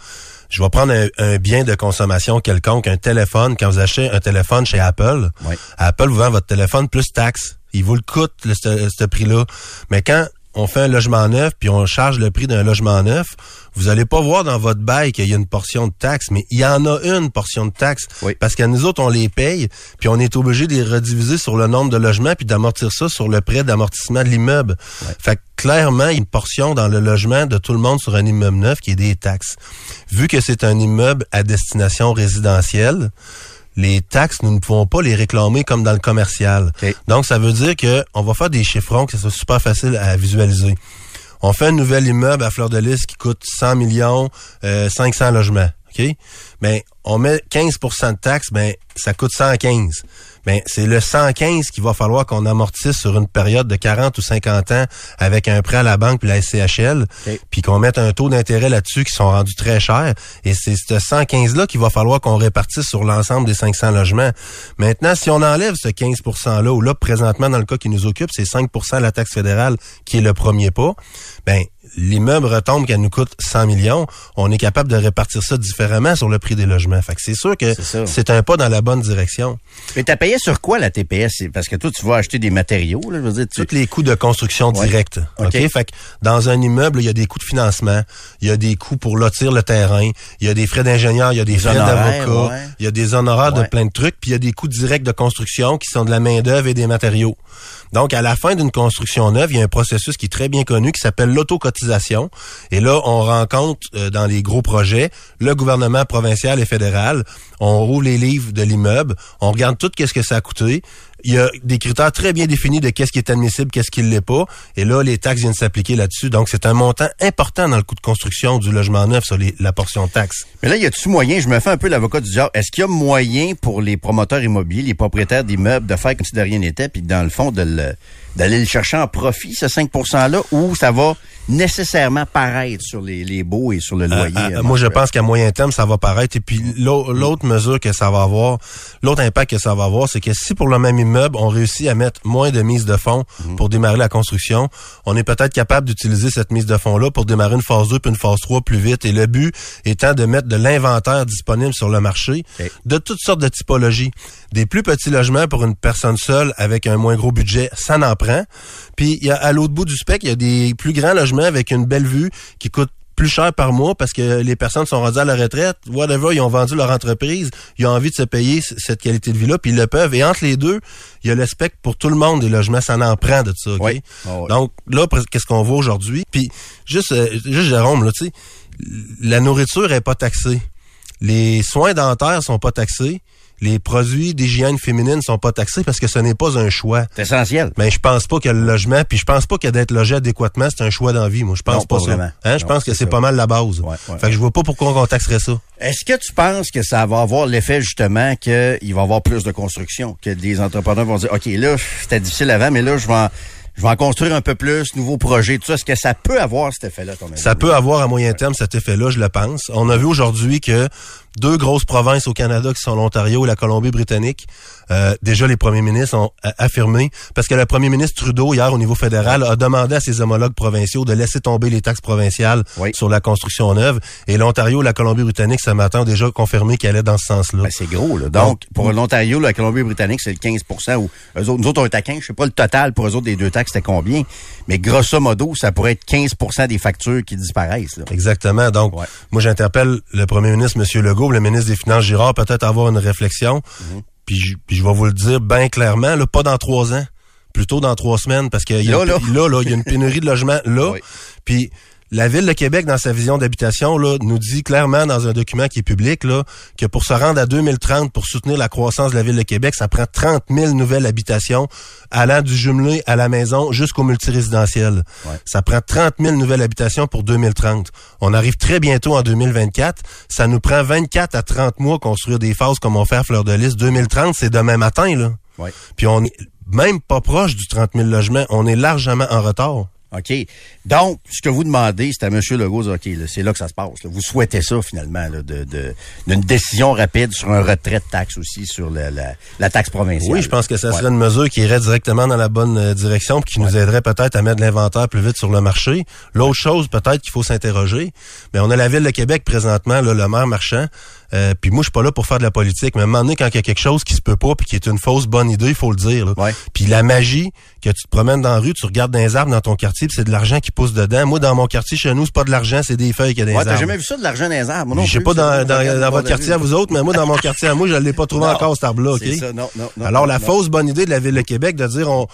je vais prendre un, un bien de consommation quelconque, un téléphone. Quand vous achetez un téléphone chez Apple, Apple vous vend votre téléphone plus taxe. Il vous le coûte, le- ce ce prix-là. Mais quand on fait un logement neuf, puis on charge le prix d'un logement neuf, vous allez pas voir dans votre bail qu'il y a une portion de taxe, mais il y en a une portion de taxe. Parce que nous autres, on les paye, puis on est obligé de les rediviser sur le nombre de logements, puis d'amortir ça sur le prêt d'amortissement de l'immeuble. Fait que clairement, il y a une portion dans le logement de tout le monde sur un immeuble neuf qui est des taxes. Vu que c'est un immeuble à destination résidentielle, les taxes, nous ne pouvons pas les réclamer comme dans le commercial. Donc, ça veut dire que on va faire des chiffrons que ça soit super facile à visualiser. On fait un nouvel immeuble à Fleur de Lys qui coûte 100 millions, euh, 500 logements. OK? Ben, on met 15% de taxes, ben, ça coûte 115. Ben, c'est le 115 qu'il va falloir qu'on amortisse sur une période de 40 ou 50 ans avec un prêt à la banque puis la SCHL, puis qu'on mette un taux d'intérêt là-dessus qui sont rendus très chers. Et c'est ce 115-là qu'il va falloir qu'on répartisse sur l'ensemble des 500 logements. Maintenant, si on enlève ce 15 %-là, ou là, présentement, dans le cas qui nous occupe, c'est 5% de la taxe fédérale qui est le premier pas, ben, l'immeuble retombe qu'elle nous coûte 100 millions, on est capable de répartir ça différemment sur le prix des logements. Fait que c'est sûr que c'est un pas dans la bonne direction. Mais t'as payé sur quoi la TPS? Parce que toi, tu vas acheter des matériaux, là, je veux dire. Tu... Tous les coûts de construction Ouais. directe. OK. Fait que dans un immeuble, il y a des coûts de financement, il y a des coûts pour lotir le terrain, il y a des frais d'ingénieur, il y a des, Des frais d'avocat, ouais. il y a des honoraires Ouais. de plein de trucs, puis il y a des coûts directs de construction qui sont de la main-d'œuvre et des matériaux. Donc, à la fin d'une construction neuve, il y a un processus qui est très bien connu qui s'appelle l'autocotisation. Et là, on rencontre euh, dans les gros projets le gouvernement provincial et fédéral. On roule les livres de l'immeuble, on regarde tout qu'est-ce que ça a coûté. Il y a des critères très bien définis de qu'est-ce qui est admissible, qu'est-ce qui ne l'est pas. Et là, les taxes viennent s'appliquer là-dessus. Donc, c'est un montant important dans le coût de construction du logement neuf sur la portion taxe. Mais là, y a-tu moyen, je me fais un peu l'avocat du diable, est-ce qu'il y a moyen pour les promoteurs immobiliers, les propriétaires d'immeubles, de faire comme si de rien n'était, puis dans le fond, de le- d'aller le chercher en profit, ce 5 %-là, ou ça va nécessairement paraître sur les, les baux et sur le loyer? Euh, euh, euh, moi, je pense qu'à moyen terme, ça va paraître. Et puis, l'au- l'autre mesure que ça va avoir, l'autre impact que ça va avoir, c'est que si pour le même immeuble, on réussit à mettre moins de mise de fonds pour démarrer la construction, on est peut-être capable d'utiliser cette mise de fonds-là pour démarrer une phase 2 puis une phase 3 plus vite. Et le but étant de mettre de l'inventaire disponible sur le marché de toutes sortes de typologies. Des plus petits logements pour une personne seule avec un moins gros budget, ça n'en prend. Puis, il y a, à l'autre bout du spectre, il y a des plus grands logements avec une belle vue qui coûtent plus cher par mois parce que les personnes sont rendues à la retraite, whatever, ils ont vendu leur entreprise, ils ont envie de se payer cette qualité de vie-là, puis ils le peuvent. Et entre les deux, il y a le spectre pour tout le monde des logements, ça en prend de ça, OK? Donc là, qu'est-ce qu'on voit aujourd'hui? Puis juste, euh, juste Jérôme, là, tu sais, la nourriture est pas taxée. Les soins dentaires sont pas taxés. Les produits d'hygiène féminine sont pas taxés parce que ce n'est pas un choix. C'est essentiel. Mais je pense pas que le logement, puis je pense pas que d'être logé adéquatement, c'est un choix d'envie. Moi, je pense Non, pas, pas ça. Hein, je pense que c'est pas mal la base. ouais. Fait que je vois pas pourquoi on taxerait ça. Est-ce que tu penses que ça va avoir l'effet justement qu'il va y avoir plus de construction, que des entrepreneurs vont dire, OK, là, c'était difficile avant, mais là, je vais en, je vais en construire un peu plus, nouveaux projets, tout ça. Est-ce que ça peut avoir cet effet-là, ton avis? Ça peut avoir à moyen terme cet effet-là, je le pense. On a vu aujourd'hui que deux grosses provinces au Canada qui sont l'Ontario et la Colombie-Britannique, euh, déjà les premiers ministres ont affirmé, parce que le premier ministre Trudeau, hier au niveau fédéral, a demandé à ses homologues provinciaux de laisser tomber les taxes provinciales sur la construction neuve. Et l'Ontario et la Colombie-Britannique ce matin ont déjà confirmé qu'elle allait dans ce sens-là. Ben, c'est gros, là. Donc, pour l'Ontario, la Colombie-Britannique, c'est le 15% ou eux autres, nous autres, on est à 15. Je sais pas le total pour eux autres des deux taxes, c'était combien. Mais grosso modo, ça pourrait être 15% des factures qui disparaissent, là. Exactement. Donc, moi, j'interpelle le premier ministre, M. Legault, le ministre des Finances, Girard, peut-être avoir une réflexion. Mhm. Puis, je, puis je vais vous le dire bien clairement, là, pas dans trois ans, plutôt dans trois semaines, parce qu'il y, a Là, une- là, là, il y a une [laughs] pénurie de logements là. Puis, la Ville de Québec, dans sa vision d'habitation, là, nous dit clairement dans un document qui est public là, que pour se rendre à 2030, pour soutenir la croissance de la Ville de Québec, ça prend 30 000 nouvelles habitations allant du jumelé à la maison jusqu'au multirésidentiel. Ça prend 30 000 nouvelles habitations pour 2030. On arrive très bientôt en 2024. Ça nous prend 24 à 30 mois construire des phases comme on fait à Fleur de Lys. 2030, c'est demain matin. là. Puis on est même pas proche du 30 000 logements. On est largement en retard. OK? Donc, ce que vous demandez, c'est à M. Legault, de dire, OK, c'est là que ça se passe. là. Vous souhaitez ça, finalement, là, de, de- d'une décision rapide sur un retrait de taxe aussi sur la, la, la taxe provinciale. Oui, je pense que ça Ouais. serait une mesure qui irait directement dans la bonne euh, direction puis qui nous aiderait peut-être à mettre l'inventaire plus vite sur le marché. L'autre chose, peut-être qu'il faut s'interroger, mais on a la ville de Québec présentement, là, le maire marchand. Euh, puis moi, je suis pas là pour faire de la politique, mais à un moment donné, quand il y a quelque chose qui se peut pas puis qui est une fausse bonne idée, il faut le dire. là. Puis la magie, que tu te promènes dans la rue, tu regardes dans les arbres dans ton quartier, puis c'est de l'argent qui pousse dedans. Moi, dans mon quartier, chez nous, c'est pas de l'argent, c'est des feuilles qu'il y a dans les Ouais, t'as arbres. jamais vu ça de l'argent dans les arbres? Moi non Je sais pas dans, dans, dans votre quartier à vous autres, mais moi, dans mon [laughs] quartier à moi, je l'ai pas trouvé Non, encore, cet arbre-là, OK? ça, non, non, non, Alors, la fausse bonne idée de la Ville de Québec de dire on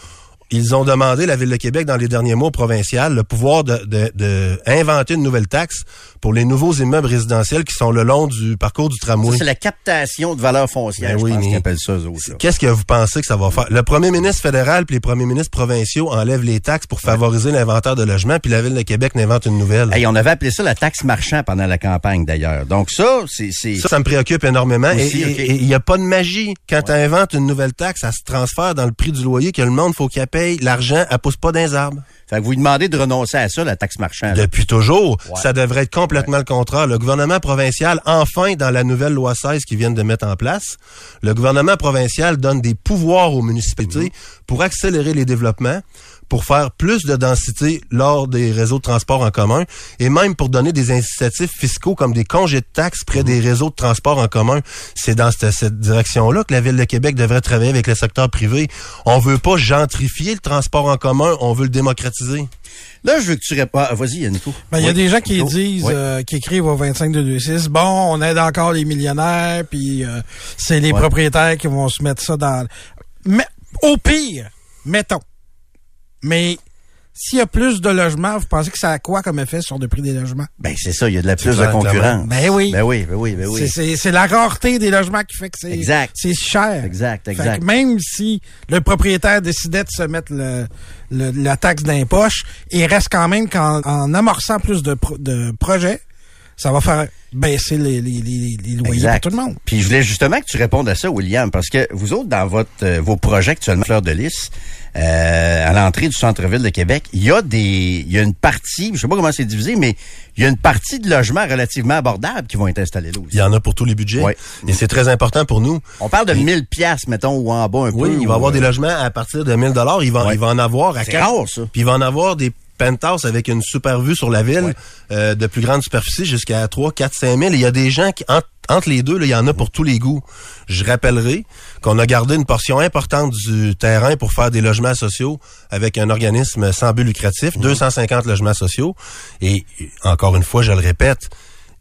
ils ont demandé, la Ville de Québec, dans les derniers mois provincial, le pouvoir de, de, de inventer une nouvelle taxe pour les nouveaux immeubles résidentiels qui sont le long du parcours du tramway. c'est la captation de valeur foncière, Ben je oui, pense mais- ça. Qu'est-ce que vous pensez que ça va faire? Le premier ministre fédéral puis les premiers ministres provinciaux enlèvent les taxes pour favoriser l'inventaire de logements, puis la Ville de Québec n'invente une nouvelle. Hey, on avait appelé ça la taxe marchand pendant la campagne, d'ailleurs. Donc ça, c'est... Ça, ça me préoccupe énormément. Et Aussi, il n'y a pas de magie. Quand tu inventes une nouvelle taxe, ça se transfère dans le prix du loyer que le monde faut qu'il L'argent, elle pousse pas dans les arbres. Fait que vous lui demandez de renoncer à ça, la taxe marchand. là. Depuis toujours. Ouais. Ça devrait être complètement le contraire. Le gouvernement provincial, enfin, dans la nouvelle loi 16 qu'ils viennent de mettre en place, le gouvernement provincial donne des pouvoirs aux municipalités Mm-hmm. pour accélérer les développements, pour faire plus de densité lors des réseaux de transport en commun et même pour donner des incitatifs fiscaux comme des congés de taxes près des réseaux de transport en commun. C'est dans cette, cette direction-là que la Ville de Québec devrait travailler avec le secteur privé. On veut pas gentrifier le transport en commun, on veut le démocratiser. Là, je veux que tu réponds. Ah, Vas-y, Yannico. Ben, il y a Oui. des gens qui Nico. disent, Oui. euh, qui écrivent au 25 de 26, bon, on aide encore les millionnaires, puis euh, c'est les Ouais. propriétaires qui vont se mettre ça dans... Mais au pire, mettons. Mais s'il y a plus de logements, vous pensez que ça a quoi comme effet sur le prix des logements? Ben, c'est ça, il y a de la plus de concurrence. Ben oui. Ben oui, ben oui, ben oui. C'est- la rareté des logements qui fait que c'est Exact. c'est cher. Exact, Fait exact. que même si le propriétaire décidait de se mettre le, le- la taxe d'impoche, il reste quand même qu'en en amorçant plus de, pro- de projets, ça va faire baisser les, les, les, les loyers Exact. pour tout le monde. Puis je voulais justement que tu répondes à ça, William, parce que vous autres, dans votre euh, vos projets actuellement, Fleur de Lys, euh, à l'entrée du centre-ville de Québec, il y a des, il y a une partie, je sais pas comment c'est divisé, mais il y a une partie de logements relativement abordables qui vont être installés là aussi. Il y en a pour tous les budgets. Ouais. Et c'est très important pour nous. On parle de 1000 pièces mettons, ou en bas un Oui, peu. il va y ou, avoir euh, des logements à partir de 1000 dollars. Il va, il va en avoir à C'est quatre- rare, ça. Puis il va en avoir des penthouses avec une super vue sur la ville euh, de plus grande superficie jusqu'à 3, 4, 5 000. Et il y a des gens qui, entre, entre les deux, il y en a pour tous les goûts. Je rappellerai qu'on a gardé une portion importante du terrain pour faire des logements sociaux avec un organisme sans but lucratif, 250 logements sociaux. Et encore une fois, je le répète,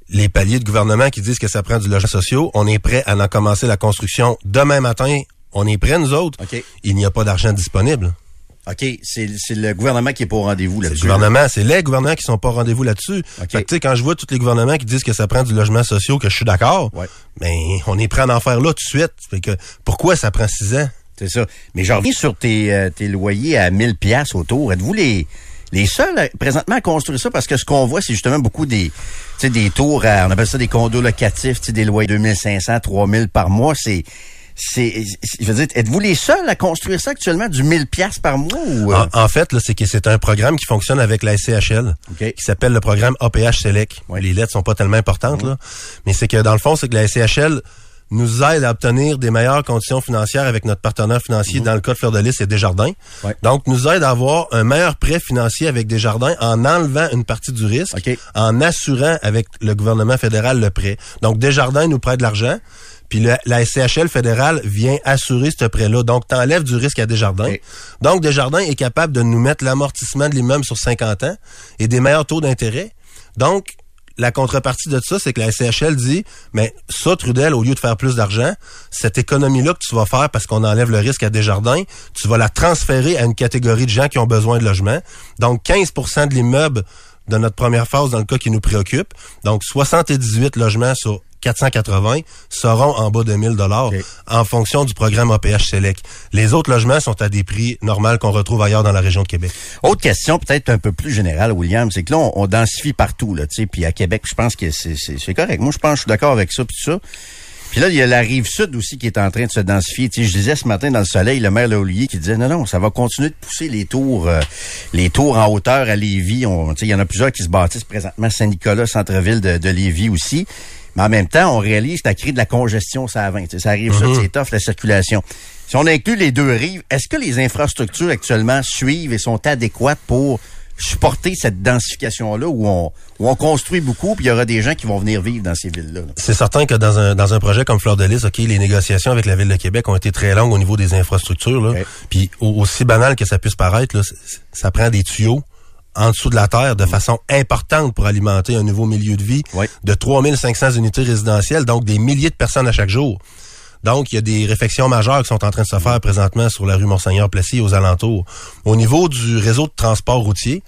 les paliers de gouvernement qui disent que ça prend du logement social, on est prêt à en commencer la construction demain matin. On est prêts, nous autres. Il n'y a pas d'argent disponible. OK, c'est c'est le gouvernement qui est pas au rendez-vous C'est là-dessus. le gouvernement, c'est les gouvernements qui sont pas au rendez-vous là-dessus. OK. Fait que, tu sais, quand je vois tous les gouvernements qui disent que ça prend du logement social, que je suis d'accord, Ouais. mais on est prêt à en faire là tout de suite. Fait que, pourquoi ça prend six ans? C'est ça. Mais j'en reviens sur tes, euh, tes loyers à 1000 pièces autour. Êtes-vous les les seuls à- présentement à construire ça? Parce que ce qu'on voit c'est justement beaucoup des des tours à, on appelle ça des condos locatifs, des loyers 2500, 3000 par mois, c'est c'est je veux dire êtes-vous les seuls à construire ça actuellement du 1000 pièces par mois ou euh? En, en fait, là, c'est que c'est un programme qui fonctionne avec la SCHL, qui s'appelle le programme APH Select. Ouais. Les lettres sont pas tellement importantes, là. Mais c'est que dans le fond, c'est que la SCHL nous aide à obtenir des meilleures conditions financières avec notre partenaire financier, dans le cas de Fleur de Lys, c'est Desjardins. Ouais. Donc, nous aide à avoir un meilleur prêt financier avec Desjardins en enlevant une partie du risque, en assurant avec le gouvernement fédéral le prêt. Donc, Desjardins nous prête de l'argent, puis le- la SCHL fédérale vient assurer ce prêt-là. Donc, t'enlèves du risque à Desjardins. Donc, Desjardins est capable de nous mettre l'amortissement de l'immeuble sur 50 ans et des meilleurs taux d'intérêt. Donc, la contrepartie de ça, c'est que la SCHL dit, mais ça, Trudel, au lieu de faire plus d'argent, cette économie-là que tu vas faire parce qu'on enlève le risque à Desjardins, tu vas la transférer à une catégorie de gens qui ont besoin de logement. Donc, 15% de l'immeuble de notre première phase dans le cas qui nous préoccupe. Donc, 78 logements sur 480 seront en bas de 1000 dollars OK. en fonction du programme APH Select. Les autres logements sont à des prix normaux qu'on retrouve ailleurs dans la région de Québec. Autre question peut-être un peu plus générale, William, c'est que là, on, on densifie partout, là, tu sais, puis à Québec, je pense que c'est- correct. Moi, je pense que je suis d'accord avec ça, puis tout ça. Puis là, il y a la rive sud aussi qui est en train de se densifier. Tu sais, je disais ce matin dans le soleil, le maire Laulier qui disait non, non, ça va continuer de pousser les tours, euh, les tours en hauteur à Lévis. On, tu sais, il y en a plusieurs qui se bâtissent présentement Saint-Nicolas, centre-ville de, de Lévis aussi. Mais en même temps, on réalise que ça crée de la congestion, ça à 20. Tu sais, ça arrive, ça, Mhm. c'est tough, la circulation. Si on inclut les deux rives, est-ce que les infrastructures actuellement suivent et sont adéquates pour supporter cette densification-là où on, où on construit beaucoup, puis il y aura des gens qui vont venir vivre dans ces villes-là? là? C'est certain que dans un, dans un projet comme Fleur de Lys, OK, les négociations avec la Ville de Québec ont été très longues au niveau des infrastructures. Là. Puis au- aussi banal que ça puisse paraître, là, ça prend des tuyaux en dessous de la terre de façon importante pour alimenter un nouveau milieu de vie de 3500 unités résidentielles, donc des milliers de personnes à chaque jour. Donc, il y a des réflexions majeures qui sont en train de se faire présentement sur la rue Monseigneur-Plessis et aux alentours. Au niveau du réseau de transport routier,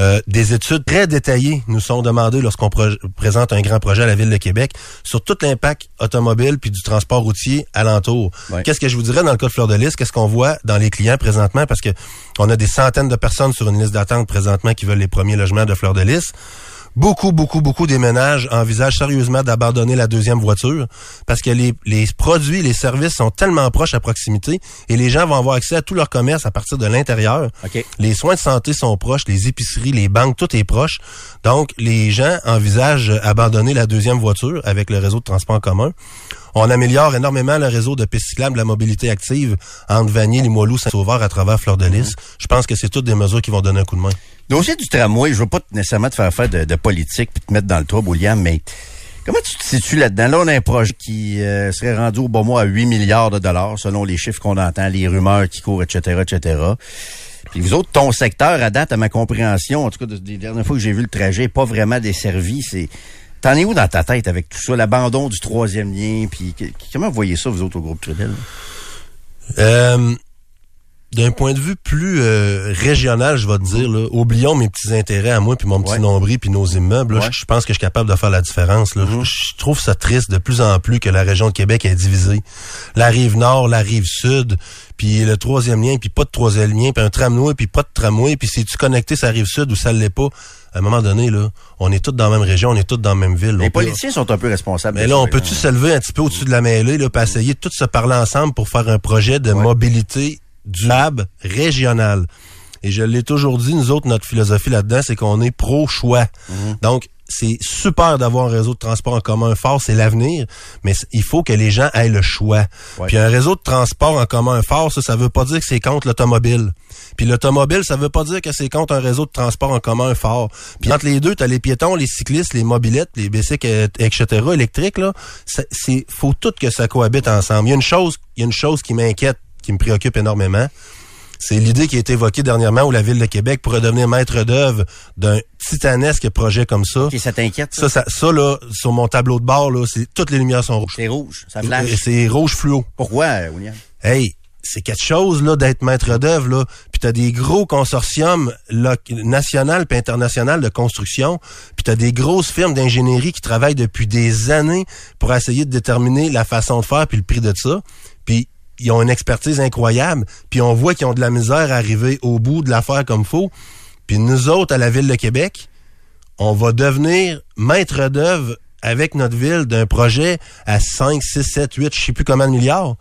euh, des études très détaillées nous sont demandées lorsqu'on présente un grand projet à la Ville de Québec sur tout l'impact automobile puis du transport routier alentour. Qu'est-ce que je vous dirais dans le cas de Fleur de Lys? Qu'est-ce qu'on voit dans les clients présentement? Parce que on a des centaines de personnes sur une liste d'attente présentement qui veulent les premiers logements de Fleur de Lys. Beaucoup, beaucoup, beaucoup des ménages envisagent sérieusement d'abandonner la deuxième voiture parce que les, les produits, les services sont tellement proches à proximité et les gens vont avoir accès à tout leur commerce à partir de l'intérieur. Les soins de santé sont proches, les épiceries, les banques, tout est proche. Donc, les gens envisagent abandonner la deuxième voiture avec le réseau de transport en commun. On améliore énormément le réseau de pistes cyclables, la mobilité active entre Vanier, Limoilou, Saint-Sauveur à travers Fleur de Lys. Je pense que c'est toutes des mesures qui vont donner un coup de main. Dossier du tramway, je veux pas nécessairement te faire faire de, de politique puis te mettre dans le trouble, William, mais comment tu te situes là-dedans? Là, on a un projet qui euh, serait rendu au bon mois à 8 milliards de dollars, selon les chiffres qu'on entend, les rumeurs qui courent, etc., etc. Puis vous autres, ton secteur, à date, à ma compréhension, en tout cas, de- des dernières fois que j'ai vu le trajet, pas vraiment desservi. C'est T'en es où dans ta tête avec tout ça, l'abandon du troisième lien, puis comment vous voyez ça, vous autres, au groupe Trudel? Euh, d'un point de vue plus euh, régional, je vais te dire, là, oublions mes petits intérêts à moi, puis mon petit nombril, puis nos immeubles. là, Ouais. Je je pense que je suis capable de faire la différence. Là. Je- Je trouve ça triste de plus en plus que la région de Québec est divisée. La rive nord, la rive sud, puis le troisième lien, puis pas de troisième lien, puis un tramway, puis pas de tramway, puis si tu connecté sa rive sud ou ça l'est pas, à un moment donné, là, on est tous dans la même région, on est tous dans la même ville. Les politiciens sont un peu responsables. mais là, ça, on peut-tu se lever un petit peu au-dessus de la mêlée, là, puis essayer de tous se parler ensemble pour faire un projet de mobilité durable régionale? Et je l'ai toujours dit, nous autres, notre philosophie là-dedans, c'est qu'on est pro-choix. Donc, c'est super d'avoir un réseau de transport en commun fort, c'est l'avenir, mais il faut que les gens aient le choix. Puis un réseau de transport en commun fort, ça, ça veut pas dire que c'est contre l'automobile. Puis l'automobile, ça veut pas dire que c'est contre un réseau de transport en commun fort. Puis entre les deux, t'as les piétons, les cyclistes, les mobilettes, les bicycles, euh, etc., électriques, là. C'est- faut tout que ça cohabite ensemble. Il y a une chose, il y a une chose qui m'inquiète, qui me préoccupe énormément. C'est l'idée qui a été évoquée dernièrement où la Ville de Québec pourrait devenir maître d'œuvre d'un titanesque projet comme ça. Et ça t'inquiète? Ça, ça, ça, là, sur mon tableau de bord, là, c'est, toutes les lumières sont rouges. C'est rouge, ça flash. C'est rouge fluo. Pourquoi, William? Hey, c'est quelque chose là d'être maître d'œuvre là. Puis t'as des gros consortiums national puis international de construction. Puis t'as des grosses firmes d'ingénierie qui travaillent depuis des années pour essayer de déterminer la façon de faire puis le prix de ça. Ils ont une expertise incroyable. Puis on voit qu'ils ont de la misère à arriver au bout de l'affaire comme faut. Puis nous autres à la ville de Québec, on va devenir maître d'œuvre avec notre ville d'un projet à 5, 6, 7, 8, je sais plus combien de milliards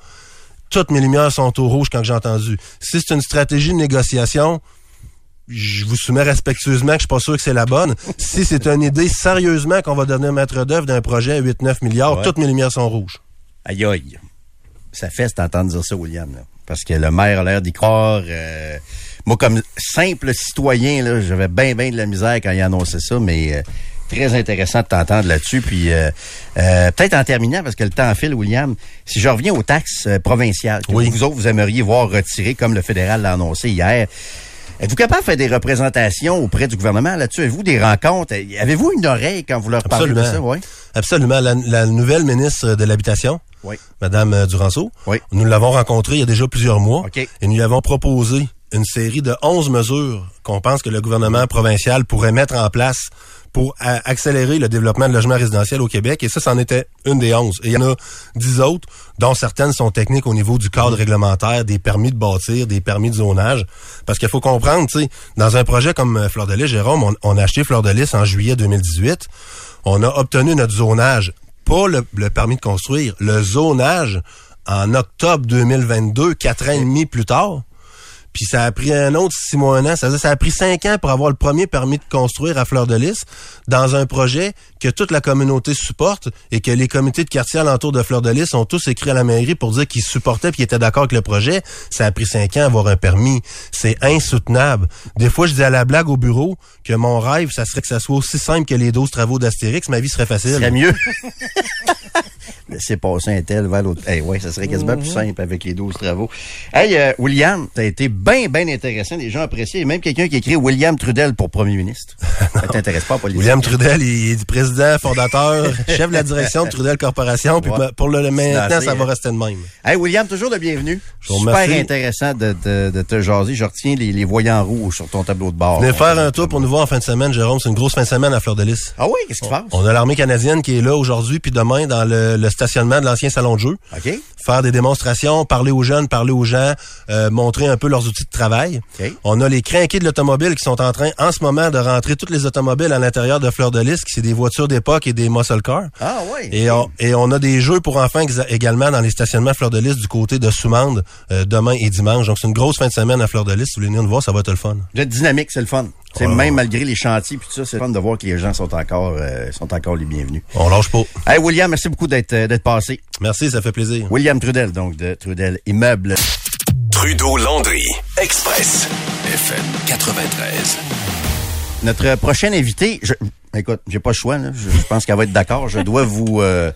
toutes mes lumières sont au rouge quand j'ai entendu. Si c'est une stratégie de négociation, je vous soumets respectueusement que je suis pas sûr que c'est la bonne. [laughs] si c'est une idée sérieusement qu'on va devenir maître d'œuvre d'un projet à 8-9 milliards, Ouais. toutes mes lumières sont rouges. Aïe aïe. Ça fait t'entendre dire ça, William. Là. Parce que le maire a l'air d'y croire. euh, moi, comme simple citoyen, là, j'avais bien, bien de la misère quand il a annoncé ça, mais euh, très intéressant de t'entendre là-dessus. Puis euh, euh, peut-être en terminant, parce que le temps file, William, si je reviens aux taxes euh, provinciales, que vous autres, vous aimeriez voir retirées, comme le fédéral l'a annoncé hier. Êtes-vous capable de faire des représentations auprès du gouvernement là-dessus? Avez-vous des rencontres? Avez-vous une oreille quand vous leur parlez de ça? Ouais. Absolument. La, la nouvelle ministre de l'Habitation, Oui. Madame euh, Duranceau, nous l'avons rencontrée il y a déjà plusieurs mois et nous lui avons proposé une série de 11 mesures qu'on pense que le gouvernement provincial pourrait mettre en place pour accélérer le développement de logements résidentiels au Québec. Et ça, c'en était une des 11. Et il y en a 10 autres, dont certaines sont techniques au niveau du cadre réglementaire, des permis de bâtir, des permis de zonage. Parce qu'il faut comprendre, tu sais, dans un projet comme euh, Fleur de Lys, Jérôme, on, on a acheté Fleur de Lys en juillet 2018. On a obtenu notre zonage pas le, le permis de construire, le zonage en octobre 2022, quatre ans et demi plus tard. Puis ça a pris un autre six mois, un an. Ça, veut dire, ça a pris cinq ans pour avoir le premier permis de construire à Fleur de Lys dans un projet que toute la communauté supporte et que les comités de quartier alentour de Fleur de Lys ont tous écrit à la mairie pour dire qu'ils supportaient et qu'ils étaient d'accord avec le projet. Ça a pris cinq ans à avoir un permis. C'est insoutenable. Des fois, je dis à la blague au bureau que mon rêve, ça serait que ça soit aussi simple que les 12 travaux d'Astérix. Ma vie serait facile. serait mieux. [laughs] Laissez passer un tel vers l'autre. Hey, ouais, ça serait quasiment plus Mhm. simple avec les 12 travaux. Hey, euh, William, a été bien, bien intéressant. Les gens apprécié. Et même quelqu'un qui écrit William Trudel pour premier ministre. [laughs] ça t'intéresse pas, politique? William Trudel, il est président, fondateur, [laughs] chef de la direction de Trudel Corporation. Puis pour le maintenant, ça va hein? rester de même. Hey, William, toujours le bienvenu. Super remercie. intéressant de, de, de te jaser. Je retiens les, les voyants rouges sur ton tableau de bord. Venez faire un tour pour nous voir en fin de semaine, Jérôme. C'est une grosse fin de semaine à Fleur de Lys. Ah oui, qu'est-ce qui se passe? On a l'armée canadienne qui est là aujourd'hui puis demain dans le, le stationnement de l'ancien salon de jeu. Faire des démonstrations, parler aux jeunes, parler aux gens, euh, montrer un peu leurs outils de travail. On a les crinqués de l'automobile qui sont en train en ce moment de rentrer toutes les automobiles à l'intérieur de Fleur de Lys, qui c'est des voitures d'époque et des muscle cars. Ah oui. Et on, et on a des jeux pour enfants également dans les stationnements Fleur de Lys du côté de Soumande euh, demain et dimanche. Donc c'est une grosse fin de semaine à Fleur de Lys. Si vous voulez venir nous voir, ça va être le fun. Vous êtes dynamique, c'est le fun. C'est Ouais, même ouais. malgré les chantiers puis tout ça, c'est fun de voir que les gens sont encore euh, sont encore les bienvenus. On lâche pas. Hey William, merci beaucoup d'être euh, d'être passé. Merci, ça fait plaisir. William Trudel, donc de Trudel Immeuble. Trudeau Landry, Express, FM 93. Notre prochain invité, je, écoute, j'ai pas le choix, là. Je, je pense qu'elle va être d'accord. Je dois vous. euh,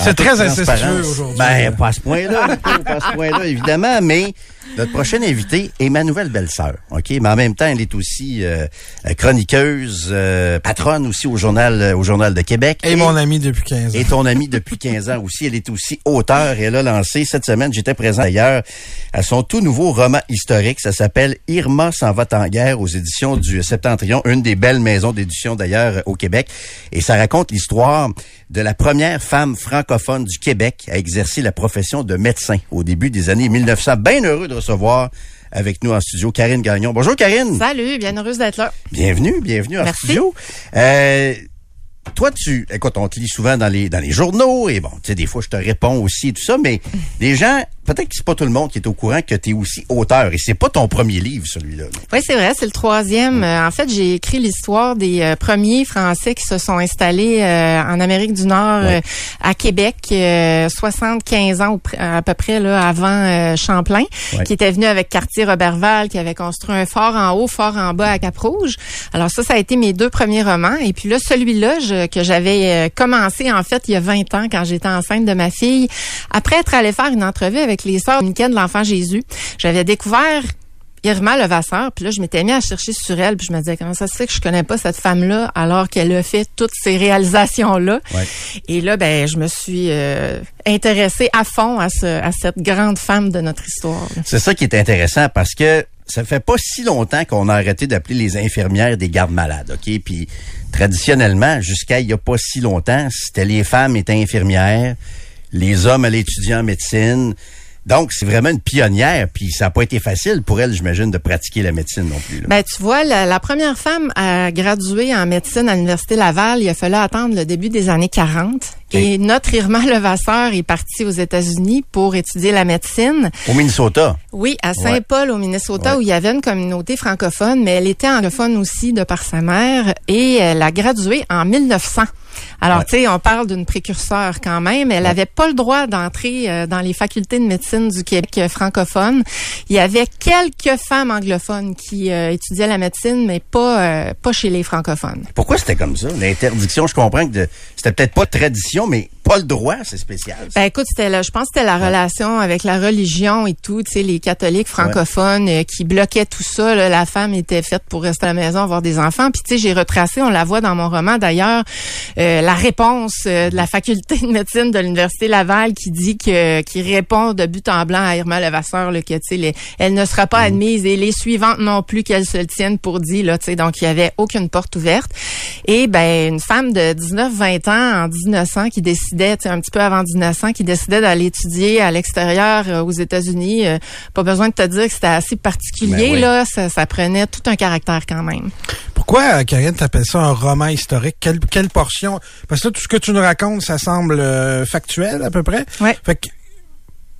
C'est très incestueux aujourd'hui. Ben, pas à ce point-là, pas à ce point-là, évidemment, mais notre prochaine invitée est ma nouvelle belle-sœur, OK? Mais en même temps, elle est aussi euh, chroniqueuse, euh, patronne aussi au journal euh, au journal de Québec. Et mon ami depuis 15 ans. Et ton amie depuis 15 ans aussi. Elle est aussi auteure et elle a lancé cette semaine, j'étais présent d'ailleurs, à son tout nouveau roman historique. Ça s'appelle Irma s'en va en guerre aux éditions du Septentrion, une des belles maisons d'édition d'ailleurs au Québec. Et ça raconte l'histoire de la première femme francophone du Québec à exercer la profession de médecin au début des années 1900. Bien heureux de recevoir avec nous en studio Karine Gagnon. Bonjour Karine. Salut, bien heureuse d'être là. Bienvenue, bienvenue en Merci. studio. Euh, toi, tu, écoute, on te lit souvent dans les dans les journaux et bon, tu sais, des fois, je te réponds aussi et tout ça, mais [laughs] les gens, peut-être que c'est pas tout le monde qui est au courant que tu es aussi auteur et c'est pas ton premier livre, celui-là. Oui, c'est vrai, c'est le troisième. Euh, en fait, j'ai écrit l'histoire des euh, premiers Français qui se sont installés euh, en Amérique du Nord, euh, à Québec, euh, 75 ans au pr- à peu près là avant euh, Champlain, Ouais. qui était venu avec Cartier Roberval, qui avait construit un fort en haut, fort en bas à Cap-Rouge. Alors ça, ça a été mes deux premiers romans. Et puis là, celui-là je- que j'avais euh, commencé en fait il y a 20 ans quand j'étais enceinte de ma fille, après être allée faire une entrevue avec les sœurs dominicaines de l'Enfant Jésus, j'avais découvert Irma Levasseur, puis là, je m'étais mis à chercher sur elle, puis je me disais, comment ça se fait que je connais pas cette femme-là alors qu'elle a fait toutes ces réalisations-là? Ouais. Et là, ben, je me suis euh, intéressée à fond à, ce, à cette grande femme de notre histoire. C'est ça qui est intéressant parce que ça fait pas si longtemps qu'on a arrêté d'appeler les infirmières des gardes malades, OK? Puis traditionnellement, jusqu'à il y a pas si longtemps, c'était les femmes étaient infirmières, les hommes allaient étudier en médecine. Donc, c'est vraiment une pionnière, puis ça n'a pas été facile pour elle, j'imagine, de pratiquer la médecine non plus. là. Ben, tu vois, la, la première femme à graduer en médecine à l'Université Laval, il a fallu attendre le début des années 40. Et notre Irma [laughs] Levasseur est partie aux États-Unis pour étudier la médecine. Au Minnesota. Oui, à Ouais. Saint-Paul, au Minnesota, Ouais. où il y avait une communauté francophone, mais elle était anglophone aussi de par sa mère et elle a gradué en 1900. Alors, Ouais. tu sais, on parle d'une précurseur quand même. Elle avait pas le droit d'entrer euh, dans les facultés de médecine du Québec euh, francophone. Il y avait quelques femmes anglophones qui euh, étudiaient la médecine, mais pas euh, pas chez les francophones. Pourquoi c'était comme ça? L'interdiction, je comprends que c'était peut-être pas tradition, mais pas le droit, c'est spécial. Ben écoute, c'était là, je pense que c'était la relation avec la religion et tout, tu sais, les catholiques francophones euh, qui bloquaient tout ça. là. la femme était faite pour rester à la maison, avoir des enfants. Puis tu sais, j'ai retracé, on la voit dans mon roman d'ailleurs, euh, la réponse euh, de la faculté de médecine de l'université Laval qui dit que qui répond de but en blanc à Irma Levasseur là, que tu sais, elle ne sera pas admise et les suivantes non plus qu'elles se le tiennent pour dit là, tu sais, donc il y avait aucune porte ouverte. Et ben une femme de 19-20 ans en 1900 qui décidait un petit peu avant 1900, qui décidait d'aller étudier à l'extérieur euh, aux États-Unis, euh, pas besoin de te dire que c'était assez particulier, Ben oui. là. Ça, ça prenait tout un caractère quand même. Pourquoi, euh, Karine, t'appelles ça un roman historique? Quelle, quelle portion? Parce que là, tout ce que tu nous racontes, ça semble factuel, à peu près. Ouais. Fait que,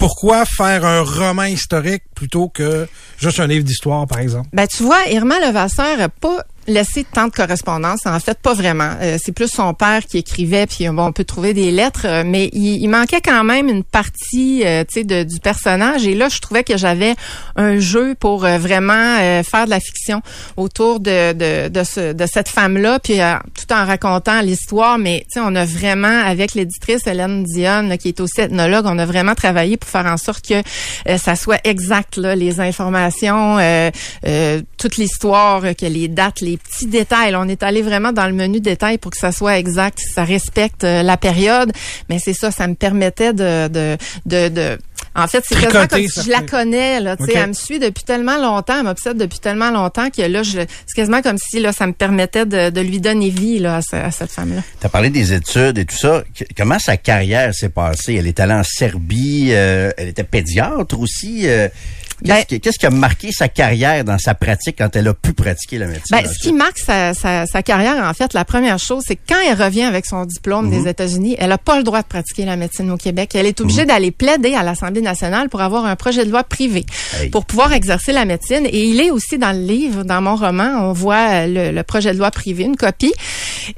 pourquoi faire un roman historique plutôt que juste un livre d'histoire, par exemple? Ben, tu vois, Irma Levasseur a pas laissé tant de correspondance. En fait, pas vraiment. Euh, c'est plus son père qui écrivait, puis bon, on peut trouver des lettres, euh, mais il, il manquait quand même une partie, euh, tu sais, du personnage. Et là, je trouvais que j'avais un jeu pour euh, vraiment euh, faire de la fiction autour de de, de, ce- de cette femme-là, puis euh, tout en racontant l'histoire. Mais tu sais, on a vraiment avec l'éditrice Hélène Dionne, là, qui est aussi ethnologue, on a vraiment travaillé pour faire en sorte que euh, ça soit exact, là, les informations, euh, euh, toute l'histoire, euh, que les dates, petits détails. On est allé vraiment dans le menu détail pour que ça soit exact, ça respecte euh, la période. Mais c'est ça, ça me permettait de, de, de, de en fait, c'est quasiment comme si je la connais. Là, tu sais, Ok. Elle me suit depuis tellement longtemps, elle m'obsède depuis tellement longtemps que là, je, c'est quasiment comme si là, ça me permettait de, de lui donner vie là, à, ce- à cette femme-là. Tu as parlé des études et tout ça. Qu- Comment sa carrière s'est passée? Elle est allée en Serbie, euh, elle était pédiatre aussi. euh, Ben Qu'est-ce qui, qu'est-ce qui a marqué sa carrière dans sa pratique quand elle a pu pratiquer la médecine? Ben, ce qui marque sa, sa, sa carrière, en fait, la première chose, c'est que quand elle revient avec son diplôme Mhm. des États-Unis, elle n'a pas le droit de pratiquer la médecine au Québec. Elle est obligée d'aller plaider à l'Assemblée nationale pour avoir un projet de loi privé Hey. pour pouvoir exercer la médecine. Et il est aussi dans le livre, dans mon roman, on voit euh, le, le projet de loi privé, une copie.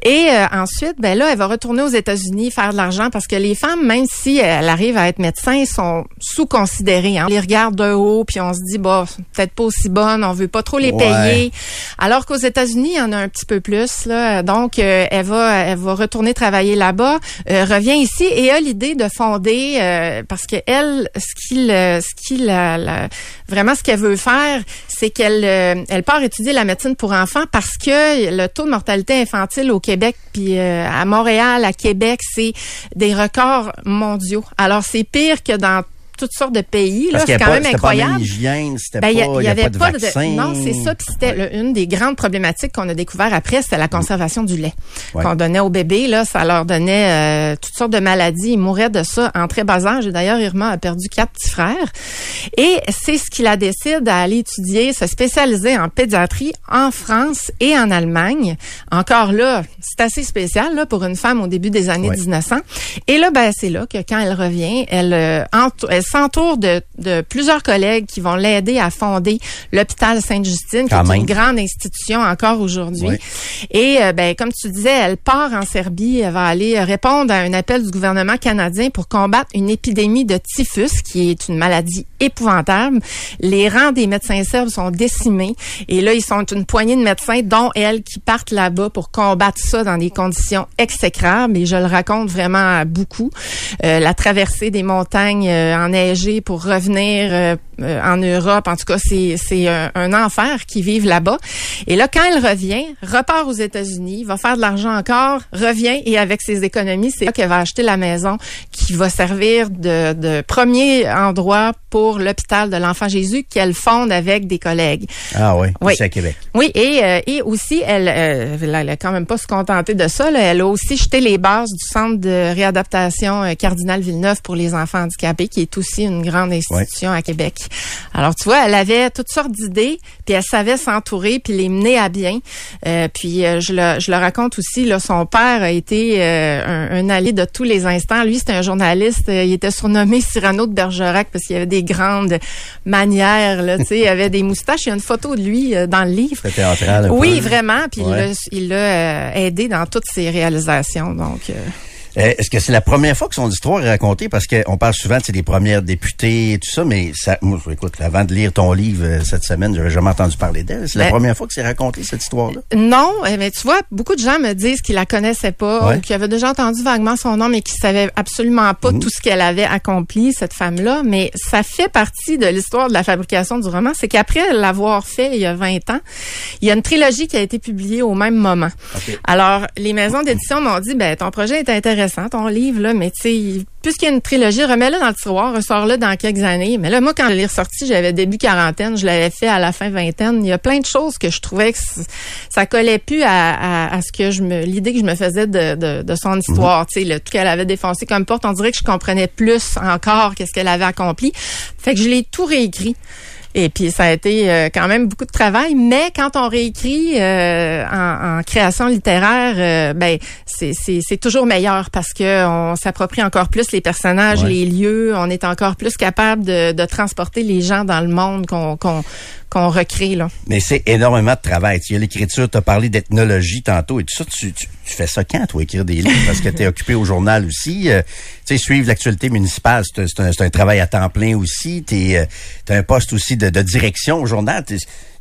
Et euh, ensuite, ben là, elle va retourner aux États-Unis faire de l'argent parce que les femmes, même si elles arrivent à être médecins, sont sous-considérées. Hein. On les regarde de haut, puis on se dit, bah, peut-être pas aussi bonnes, on veut pas trop les Ouais. payer. Alors qu'aux États-Unis, il y en a un petit peu plus. Là. Donc, euh, elle va, elle va retourner travailler là-bas, euh, revient ici et a l'idée de fonder euh, parce que elle, ce qu'il, euh, ce qu'il, vraiment ce qu'elle veut faire, c'est qu'elle, euh, elle part étudier la médecine pour enfants parce que le taux de mortalité infantile au Québec puis euh, à Montréal, à Québec, c'est des records mondiaux. Alors, c'est pire que dans toutes sortes de pays. Là, c'est quand pas- même pas incroyable. même hygiène, c'était Ben, pas, il y a- il il y y a avait pas de pas de, vaccin. non, c'est ça. Puis c'était une des grandes problématiques qu'on a découvert après, c'était la conservation du lait Ouais. qu'on donnait aux bébés. Là, ça leur donnait euh, toutes sortes de maladies. Ils mouraient de ça en très bas âge. Et d'ailleurs, Irma a perdu quatre petits frères. Et c'est ce qui la décide à aller étudier, se spécialiser en pédiatrie en France et en Allemagne. Encore là, c'est assez spécial là pour une femme au début des années Ouais. 1900. Et là, ben c'est là que quand elle revient, elle, euh, elle s'entoure de, de plusieurs collègues qui vont l'aider à fonder l'hôpital Sainte-Justine, qui est même. une grande institution encore aujourd'hui. Et euh, ben comme tu disais, elle part en Serbie, elle va aller euh, répondre à un appel du gouvernement canadien pour combattre une épidémie de typhus, qui est une maladie épouvantable. Les rangs des médecins serbes sont décimés et là ils sont une poignée de médecins, dont elle, qui partent là-bas pour combattre ça dans des conditions exécrables. Et je le raconte vraiment beaucoup. Euh, la traversée des montagnes euh, enneigées pour revenir euh, en Europe, en tout cas, c'est c'est un, un enfer qui vivent là-bas. Et là, quand elle revient, repart aux États-Unis, va faire de l'argent encore, revient et avec ses économies, c'est là qu'elle va acheter la maison qui va servir de, de premier endroit pour l'hôpital de l'Enfant Jésus qu'elle fonde avec des collègues. Ah oui, Oui. c'est à Québec. Oui, et, euh, et aussi, elle, euh, elle, elle a quand même pas se contenter de ça. là. Elle a aussi jeté les bases du centre de réadaptation euh, Cardinal Villeneuve pour les enfants handicapés, qui est aussi une grande institution à Québec. Alors, tu vois, elle avait toutes sortes d'idées, puis elle savait s'entourer, puis les mener à bien. Euh, puis, euh, je, le, je le raconte aussi, là, son père a été euh, un, un allié de tous les instants. Lui, c'était un journaliste. il était surnommé [laughs] Cyrano de Bergerac parce qu'il avait des grandes manières. Là, tu sais, il avait des moustaches. Il y a une photo de lui euh, dans le livre. C'était théâtral. Oui, peu. vraiment. Puis Ouais. il l'a- aidé dans toutes ses réalisations. Donc, Est-ce que c'est la première fois que son histoire est racontée? Parce qu'on parle souvent de des premières députées et tout ça, mais ça, moi, écoute, avant de lire ton livre euh, cette semaine, j'avais jamais entendu parler d'elle. C'est la Ben- première fois que c'est raconté, cette histoire-là? non, euh, mais tu vois, beaucoup de gens me disent qu'ils la connaissaient pas Ouais. ou qu'ils avaient déjà entendu vaguement son nom, mais qu'ils savaient absolument pas tout ce qu'elle avait accompli, cette femme-là. Mais ça fait partie de l'histoire de la fabrication du roman. C'est qu'après l'avoir fait il y a 20 ans, il y a une trilogie qui a été publiée au même moment. Alors, les maisons d'édition m'ont dit, ben, ton projet est intéressant, intéressant ton livre, là, mais tu sais, puisqu'il y a une trilogie, remets-le dans le tiroir, ressors-le dans quelques années. Mais là, moi, quand je l'ai ressorti, j'avais début quarantaine, je l'avais fait à la fin vingtaine. Il y a plein de choses que je trouvais que ça collait plus à, à, à ce que je me, l'idée que je me faisais de, de, de son histoire. Tu sais, le- tout qu'elle avait défoncé comme porte, on dirait que je comprenais plus encore qu'est-ce qu'elle avait accompli. Fait que je l'ai tout réécrit. Et puis ça a été euh, quand même beaucoup de travail, mais quand on réécrit euh, en, en création littéraire, euh, ben c'est, c'est, c'est toujours meilleur parce que on s'approprie encore plus les personnages, Ouais. les lieux, on est encore plus capable de, de transporter les gens dans le monde qu'on qu'on, qu'on recrée là. Mais c'est énormément de travail. Tu y a l'écriture, tu as parlé d'ethnologie tantôt et tout ça. Tu, tu, tu fais ça quand, toi, écrire des livres? Parce que tu occupé au journal aussi. Euh, tu sais, suivre l'actualité municipale, c'est un, travail à temps plein aussi. Tu as un poste aussi de, de direction au journal.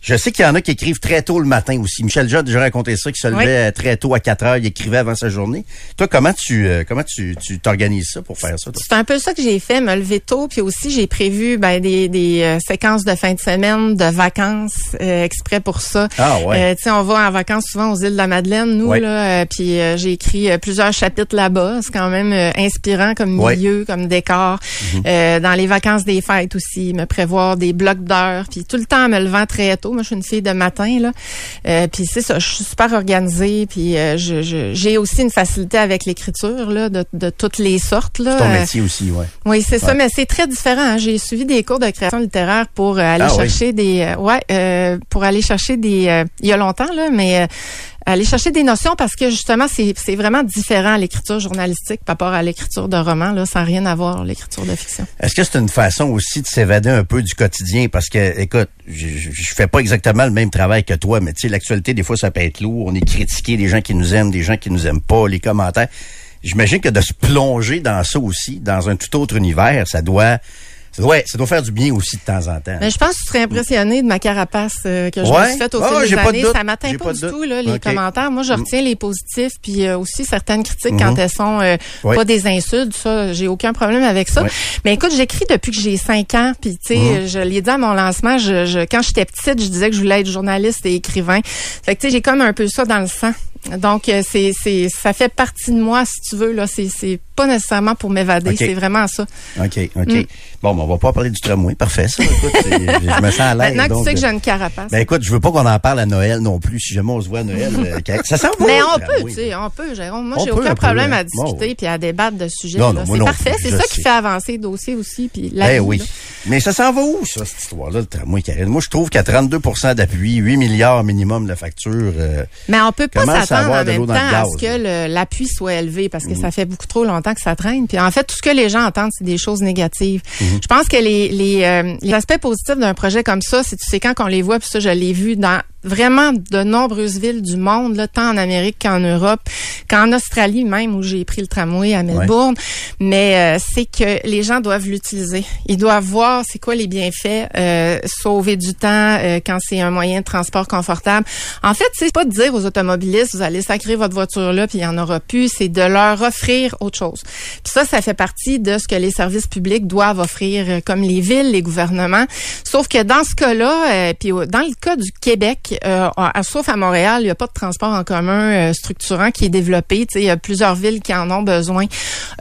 Je sais qu'il y en a qui écrivent très tôt le matin aussi. Michel a déjà raconté ça, qui se levait Oui. très tôt à 4 heures, il écrivait avant sa journée. Toi, comment tu euh, comment tu tu t'organises ça pour faire ça? C'est un peu ça que j'ai fait, me lever tôt, puis aussi j'ai prévu ben, des, des euh, séquences de fin de semaine, de vacances euh, exprès pour ça. Ah ouais. Euh, tu sais, on va en vacances souvent aux îles de la Madeleine, nous là, euh, puis euh, j'ai écrit plusieurs chapitres là-bas. C'est quand même euh, inspirant comme milieu, comme décor. Mhm. Euh, dans les vacances des fêtes aussi, me prévoir des blocs d'heures, puis tout le temps en me levant très tôt. Moi, je suis une fille de matin là, euh, puis c'est ça, je suis super organisée, puis euh, je- je- j'ai aussi une facilité avec l'écriture là, de, de toutes les sortes là. C'est ton Euh, métier aussi, ouais. oui, c'est ça, mais c'est très différent. hein. J'ai suivi des cours de création littéraire pour aller Ah oui. chercher des, ouais, pour aller chercher des, il y a longtemps là, mais aller chercher des notions parce que justement c'est vraiment différent l'écriture journalistique par rapport à l'écriture de roman là, ça n'a rien à l'écriture de fiction. Est-ce que c'est une façon aussi de s'évader un peu du quotidien? Parce que, écoute, je je fais pas exactement le même travail que toi, mais tu sais, l'actualité, des fois, ça peut être lourd. On est critiqué, des gens qui nous aiment, des gens qui nous aiment pas, les commentaires. J'imagine que de se plonger dans ça aussi, dans un tout autre univers, ça doit, ça doit, ça doit faire du bien aussi de temps en temps. Mais je pense que tu serais impressionné de ma carapace euh, que je Ouais? me suis faite au Ah, fil des de années. Ça m'atteint pas, pas du doute. tout là, les commentaires. Moi, je Mm. retiens les positifs, puis euh, aussi certaines critiques quand elles sont euh, pas des insultes. Ça, j'ai aucun problème avec ça. Mais écoute, j'écris depuis que j'ai cinq ans, puis tu sais, Mhm. je l'ai dit à mon lancement. Je, je- quand j'étais petite, je disais que je voulais être journaliste et écrivain. Fait que tu sais, j'ai comme un peu ça dans le sang. Donc euh, c'est c'est ça fait partie de moi si tu veux là. C'est c'est pas nécessairement pour m'évader. C'est vraiment ça. OK, OK. Mm. Bon, ben, on va pas parler du tramway. Parfait, ça. Écoute, c'est- je me sens à l'aise. Maintenant que tu sais que euh, j'ai une carapace. Ben écoute, je veux pas qu'on en parle à Noël non plus. Si jamais on se voit à Noël, euh, [laughs] ça s'en va. Mais on peut, tramway. tu sais, on peut, Jérôme. Moi, On j'ai peut aucun problème hein. à discuter Bon, puis à débattre de sujets. Non, non, moi C'est non parfait. plus, C'est ça qui fait avancer le dossier aussi. Puis la Ben vie, oui. là. Mais ça s'en va où, ça, cette histoire-là, le tramway, Karine? Moi, je trouve qu'à 32% d'appui, 8 milliards minimum de facture. euh, Mais on peut pas s'attendre en même temps à ce que l'appui soit élevé parce que ça fait beaucoup trop longtemps que ça traîne. Puis en fait, tout ce que les gens entendent, c'est des choses négatives. Je pense que les, les, euh, les aspects positifs d'un projet comme ça, c'est tu sais quand qu'on les voit, puis ça, je l'ai vu dans vraiment de nombreuses villes du monde, là, tant en Amérique qu'en Europe, qu'en Australie même, où j'ai pris le tramway à Melbourne. Mais euh, c'est que les gens doivent l'utiliser. Ils doivent voir c'est quoi les bienfaits, euh, sauver du temps euh, quand c'est un moyen de transport confortable. En fait, c'est pas de dire aux automobilistes, vous allez sacrer votre voiture là, puis il y en aura plus. C'est de leur offrir autre chose. Puis ça, ça fait partie de ce que les services publics doivent offrir, euh, comme les villes, les gouvernements. Sauf que dans ce cas-là, euh, puis dans le cas du Québec, euh, à- sauf à Montréal, il n'y a pas de transport en commun euh, structurant qui est développé. Il y a plusieurs villes qui en ont besoin.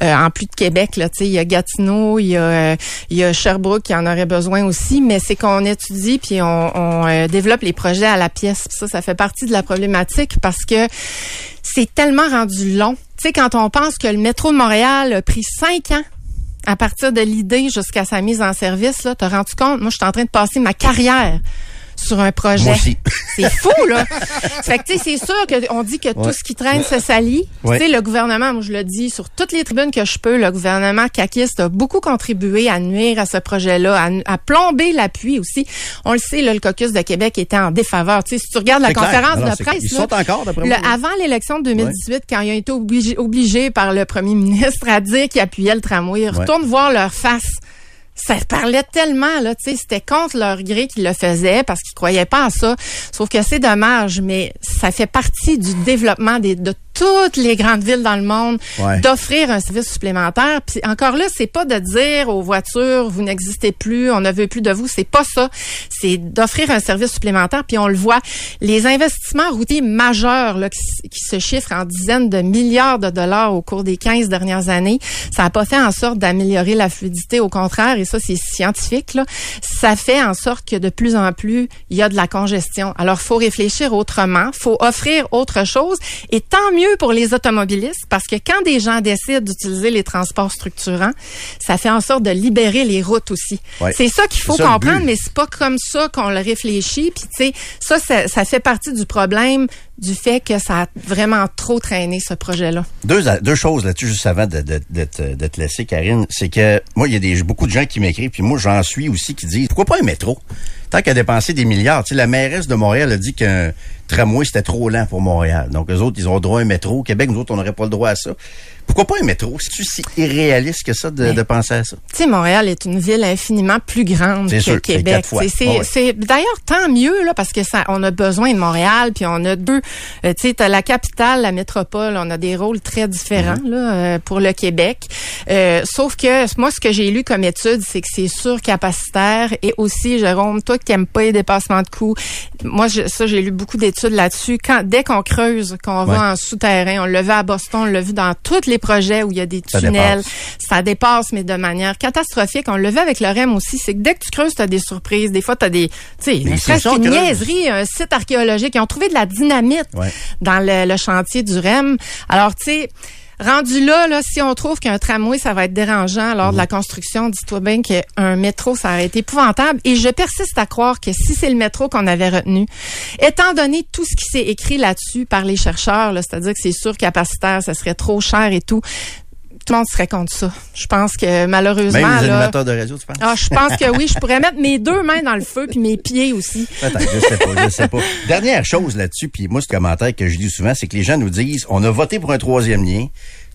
euh, en plus de Québec, il y a Gatineau, il y a, Sherbrooke qui en aurait besoin aussi. Mais c'est qu'on étudie puis on, développe les projets à la pièce. Ça, ça fait partie de la problématique parce que c'est tellement rendu long. Tu sais, quand on pense que le métro de Montréal a pris cinq ans à partir de l'idée jusqu'à sa mise en service, là, t'as rendu compte? Moi, je suis en train de passer ma carrière sur un projet. [laughs] C'est fou, là. [laughs] fait que, tu sais, c'est sûr qu'on dit que Ouais. tout ce qui traîne se salit. Ouais. Tu sais, le gouvernement, moi, je le dis sur toutes les tribunes que je peux, le gouvernement caquiste a beaucoup contribué à nuire à ce projet-là, à, à plomber l'appui aussi. On le sait, là, le caucus de Québec était en défaveur. Tu sais, si tu regardes la clair. conférence Alors, de presse, ils là, sont encore, d'après le- moi. avant l'élection de 2018, quand ils ont été obligés, obligés par le premier ministre à dire qu'ils appuyaient le tramway, retourne voir leur face ça parlait tellement là, tu sais, c'était contre leur gré qu'ils le faisaient parce qu'ils croyaient pas à ça. Sauf que c'est dommage, mais ça fait partie du développement des, de toutes les grandes villes dans le monde Ouais. d'offrir un service supplémentaire. Puis encore là, c'est pas de dire aux voitures vous n'existez plus, on ne veut plus de vous, c'est pas ça. C'est d'offrir un service supplémentaire. Puis on le voit, les investissements routiers majeurs là, qui se chiffrent en dizaines de milliards de dollars au cours des 15 dernières années, ça n'a pas fait en sorte d'améliorer la fluidité. Au contraire, et ça c'est scientifique, là, ça fait en sorte que de plus en plus il y a de la congestion. Alors faut réfléchir autrement, faut offrir autre chose, et tant mieux pour les automobilistes parce que quand des gens décident d'utiliser les transports structurants, ça fait en sorte de libérer les routes aussi. Ouais. C'est ça qu'il faut ça comprendre, mais c'est pas comme ça qu'on le réfléchit. Puis tu sais, ça, ça, ça fait partie du problème du fait que ça a vraiment trop traîné ce projet-là. Deux, deux choses là-dessus, juste avant de, de, de, te, de te laisser, Karine. C'est que moi, il y a des, beaucoup de gens qui m'écrivent, puis moi, j'en suis aussi, qui disent pourquoi pas un métro? Tant qu'à dépenser des milliards. Tu sais, la mairesse de Montréal a dit qu'un tramway, c'était trop lent pour Montréal. Donc, eux autres, ils ont droit à un métro. Au Québec, nous autres, on n'aurait pas le droit à ça. Pourquoi pas un métro? C'est-tu si irréaliste que ça de, de penser à ça? Tu sais, Montréal est une ville infiniment plus grande que sûr, Québec. C'est- Ah ouais. c'est- d'ailleurs tant mieux là parce que ça, on a besoin de Montréal, puis on a deux. euh, tu sais, t'as la capitale, la métropole, on a des rôles très différents Mm-hmm. là euh, pour le Québec. Euh, sauf que moi, ce que j'ai lu comme étude, c'est que c'est surcapacitaire et aussi, Jérôme, toi qui n'aimes pas les dépassements de coûts, moi je- ça j'ai lu beaucoup d'études là-dessus. Quand dès qu'on creuse, qu'on Ouais. va en souterrain, on l'a vu à Boston, on l'a vu dans tous les projets où il y a des Ça tunnels, dépasse. ça dépasse, mais de manière catastrophique. On le avec le REM aussi, c'est que dès que tu creuses, tu as des surprises. Des fois, tu as des, tu sais, Mais ne c'est serait-ce ça, on qu'une creuse. niaiserie, un site archéologique. Ils ont trouvé de la dynamite Ouais. dans le, le chantier du REM. Alors, tu sais, rendu là, là, si on trouve qu'un tramway, ça va être dérangeant lors de Mhm. la construction, dis-toi bien qu'un métro, ça aurait été épouvantable. Et je persiste à croire que si c'est le métro qu'on avait retenu, étant donné tout ce qui s'est écrit là-dessus par les chercheurs, là, c'est-à-dire que c'est surcapacitaire, ça serait trop cher et tout, tout le monde serait contre ça. Je pense que malheureusement, Même les là, animateurs de radio, tu penses? ah, je pense que oui, je pourrais mettre mes deux mains dans le feu puis mes pieds aussi. Attends, je sais pas, je sais pas. Dernière chose là-dessus, puis moi, ce commentaire que je dis souvent, c'est que les gens nous disent, on a voté pour un troisième lien.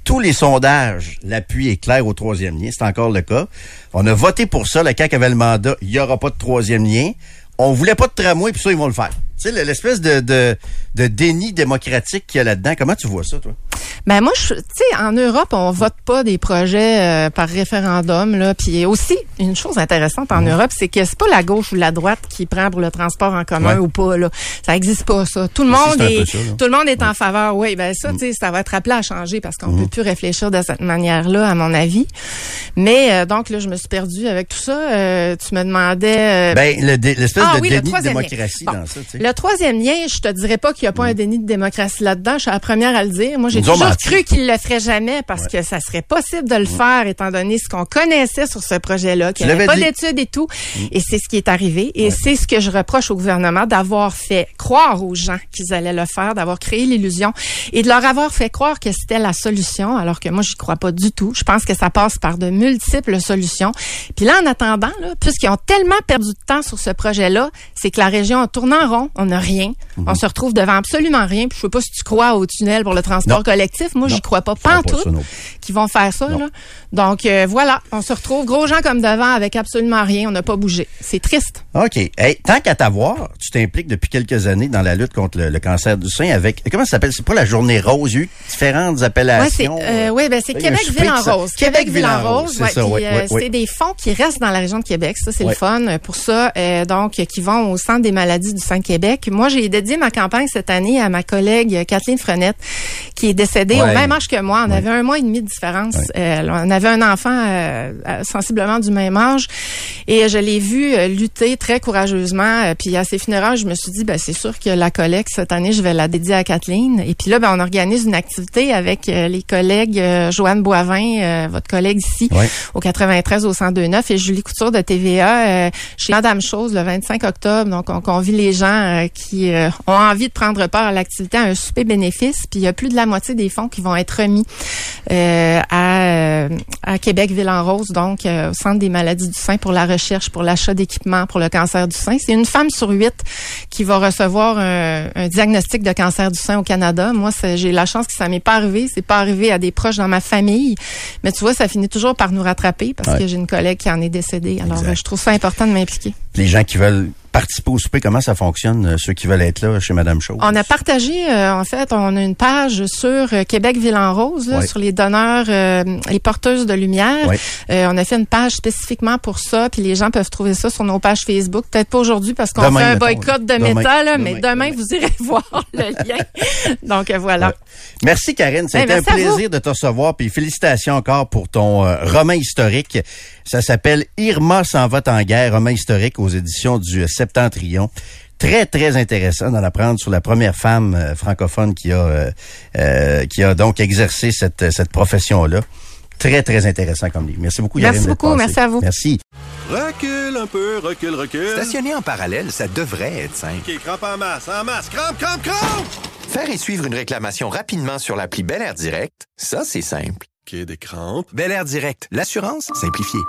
Tous les sondages, l'appui est clair au troisième lien. C'est encore le cas. On a voté pour ça. Le CAQ avait le mandat. Il n'y aura pas de troisième lien. On voulait pas de tramway, puis ça, ils vont le faire. Tu sais, l'espèce de, de, de déni démocratique qu'il y a là-dedans. Comment tu vois ça, toi? Ben moi, tu sais, en Europe, on vote pas des projets euh, par référendum là. Puis aussi, une chose intéressante en Europe, c'est que c'est pas la gauche ou la droite qui prend pour le transport en commun Ouais. ou pas là. Ça existe pas ça. Tout le monde est, ça, tout le monde est en faveur. Oui, ben ça, tu sais, ça va être appelé à changer parce qu'on peut plus réfléchir de cette manière-là, à mon avis. Mais euh, donc là, je me suis perdue avec tout ça. Euh, tu me demandais. Ben, le l'espèce ah de oui, le déni de troisième lien. démocratie Bon. dans ça, tu sais. Le troisième lien, je te dirais pas qu'il n'y a pas un déni de démocratie là-dedans. Je suis la première à le dire. Moi, j'ai toujours menti. cru qu'il le ferait jamais parce que ça serait possible de le faire étant donné ce qu'on connaissait sur ce projet-là, qu'il n'y avait pas d'études et tout. Et c'est ce qui est arrivé. Et c'est ce que je reproche au gouvernement d'avoir fait croire aux gens qu'ils allaient le faire, d'avoir créé l'illusion et de leur avoir fait croire que c'était la solution, alors que moi, j'y crois pas du tout. Je pense que ça passe par de multiples solutions. Puis là, en attendant, là, puisqu'ils ont tellement perdu de temps sur ce projet-là, c'est que la région tourne en rond, on n'a rien. Mhm. On se retrouve devant absolument rien. Puis je sais pas si tu crois au tunnel pour le transport Non. Collectif. Moi, j'y crois pas. Pas en tout qui vont faire ça. Là. Donc euh, voilà, on se retrouve gros gens comme devant avec absolument rien. On n'a pas bougé. C'est triste. OK. Hey, tant qu'à t'avoir, tu t'impliques depuis quelques années dans la lutte contre le, le cancer du sein avec, comment ça s'appelle? C'est pas la journée rose, il y a eu différentes c'est appellations. euh, ouais, ben c'est il y a un Québec souper Ville en. Rose. Québec Ville en Rose, c'est ouais, ouais, euh, ouais, des fonds qui restent dans la région de Québec. Ça, c'est le fun euh, pour ça. euh, donc, euh, qui vont au Centre des maladies du Saint-Québec. Moi, j'ai dédié ma campagne cette année à ma collègue euh, Kathleen Frenette, qui est décédée Ouais. au même âge que moi. On avait un mois et demi de différence. Euh, on avait un enfant euh, euh, sensiblement du même âge. Et je l'ai vu euh, lutter très courageusement. Euh, puis à ses funérailles, je me suis dit, ben c'est sûr que la collecte cette année, je vais la dédier à Kathleen. Et puis là, ben on organise une activité avec euh, les collègues euh, Joanne Boivin, euh, votre collègue ici, Ouais. au 93 au 102.9 et Julie Couture de TVA euh, chez Madame Chose le 25 octobre. Donc on convie les gens euh, qui euh, ont envie de prendre part à l'activité à un souper bénéfice. Puis il y a plus de la moitié des fonds qui vont être remis euh, à, euh, à Québec Ville en Rose, donc euh, au Centre des maladies du sein pour la recherche, pour l'achat d'équipements pour le cancer du sein. C'est une femme sur huit qui va recevoir un, un diagnostic de cancer du sein au Canada. Moi, j'ai la chance que ça m'est pas arrivé. C'est pas arrivé à des proches dans ma famille, mais tu vois, ça finit toujours par nous rattraper parce Ouais. que j'ai une collègue qui en est décédée. Alors, Exact. je trouve ça important de m'impliquer. Les gens qui veulent participer au souper, comment ça fonctionne, euh, ceux qui veulent être là chez Madame Chose? On a partagé, euh, en fait, on a une page sur euh, Québec Ville en Rose, là, Ouais. sur les donneurs, les porteuses de lumière. Ouais. Euh, on a fait une page spécifiquement pour ça, puis les gens peuvent trouver ça sur nos pages Facebook. Peut-être pas aujourd'hui parce qu'on Demain, fait un mettons, boycott de demain. là, Demain, mais demain, vous irez [laughs] voir le lien. Donc euh, voilà. Merci Karine, Hey, été un merci à plaisir de te recevoir puis félicitations encore pour ton euh, roman historique. Ça s'appelle Irma s'en va en guerre, roman historique aux éditions du euh, Septentrion. Très très intéressant d'en apprendre sur la première femme euh, francophone qui a euh, euh, qui a donc exercé cette cette profession là. Très très intéressant comme livre. Merci beaucoup Merci beaucoup, merci à vous. Merci. Recule un peu, recule, recule. Stationner en parallèle, ça devrait être simple. OK, crampe en masse, en masse, crampe, crampe, crampe! Faire et suivre une réclamation rapidement sur l'appli Bel Air Direct, ça, c'est simple. OK, des crampes. Bel Air Direct, l'assurance simplifiée.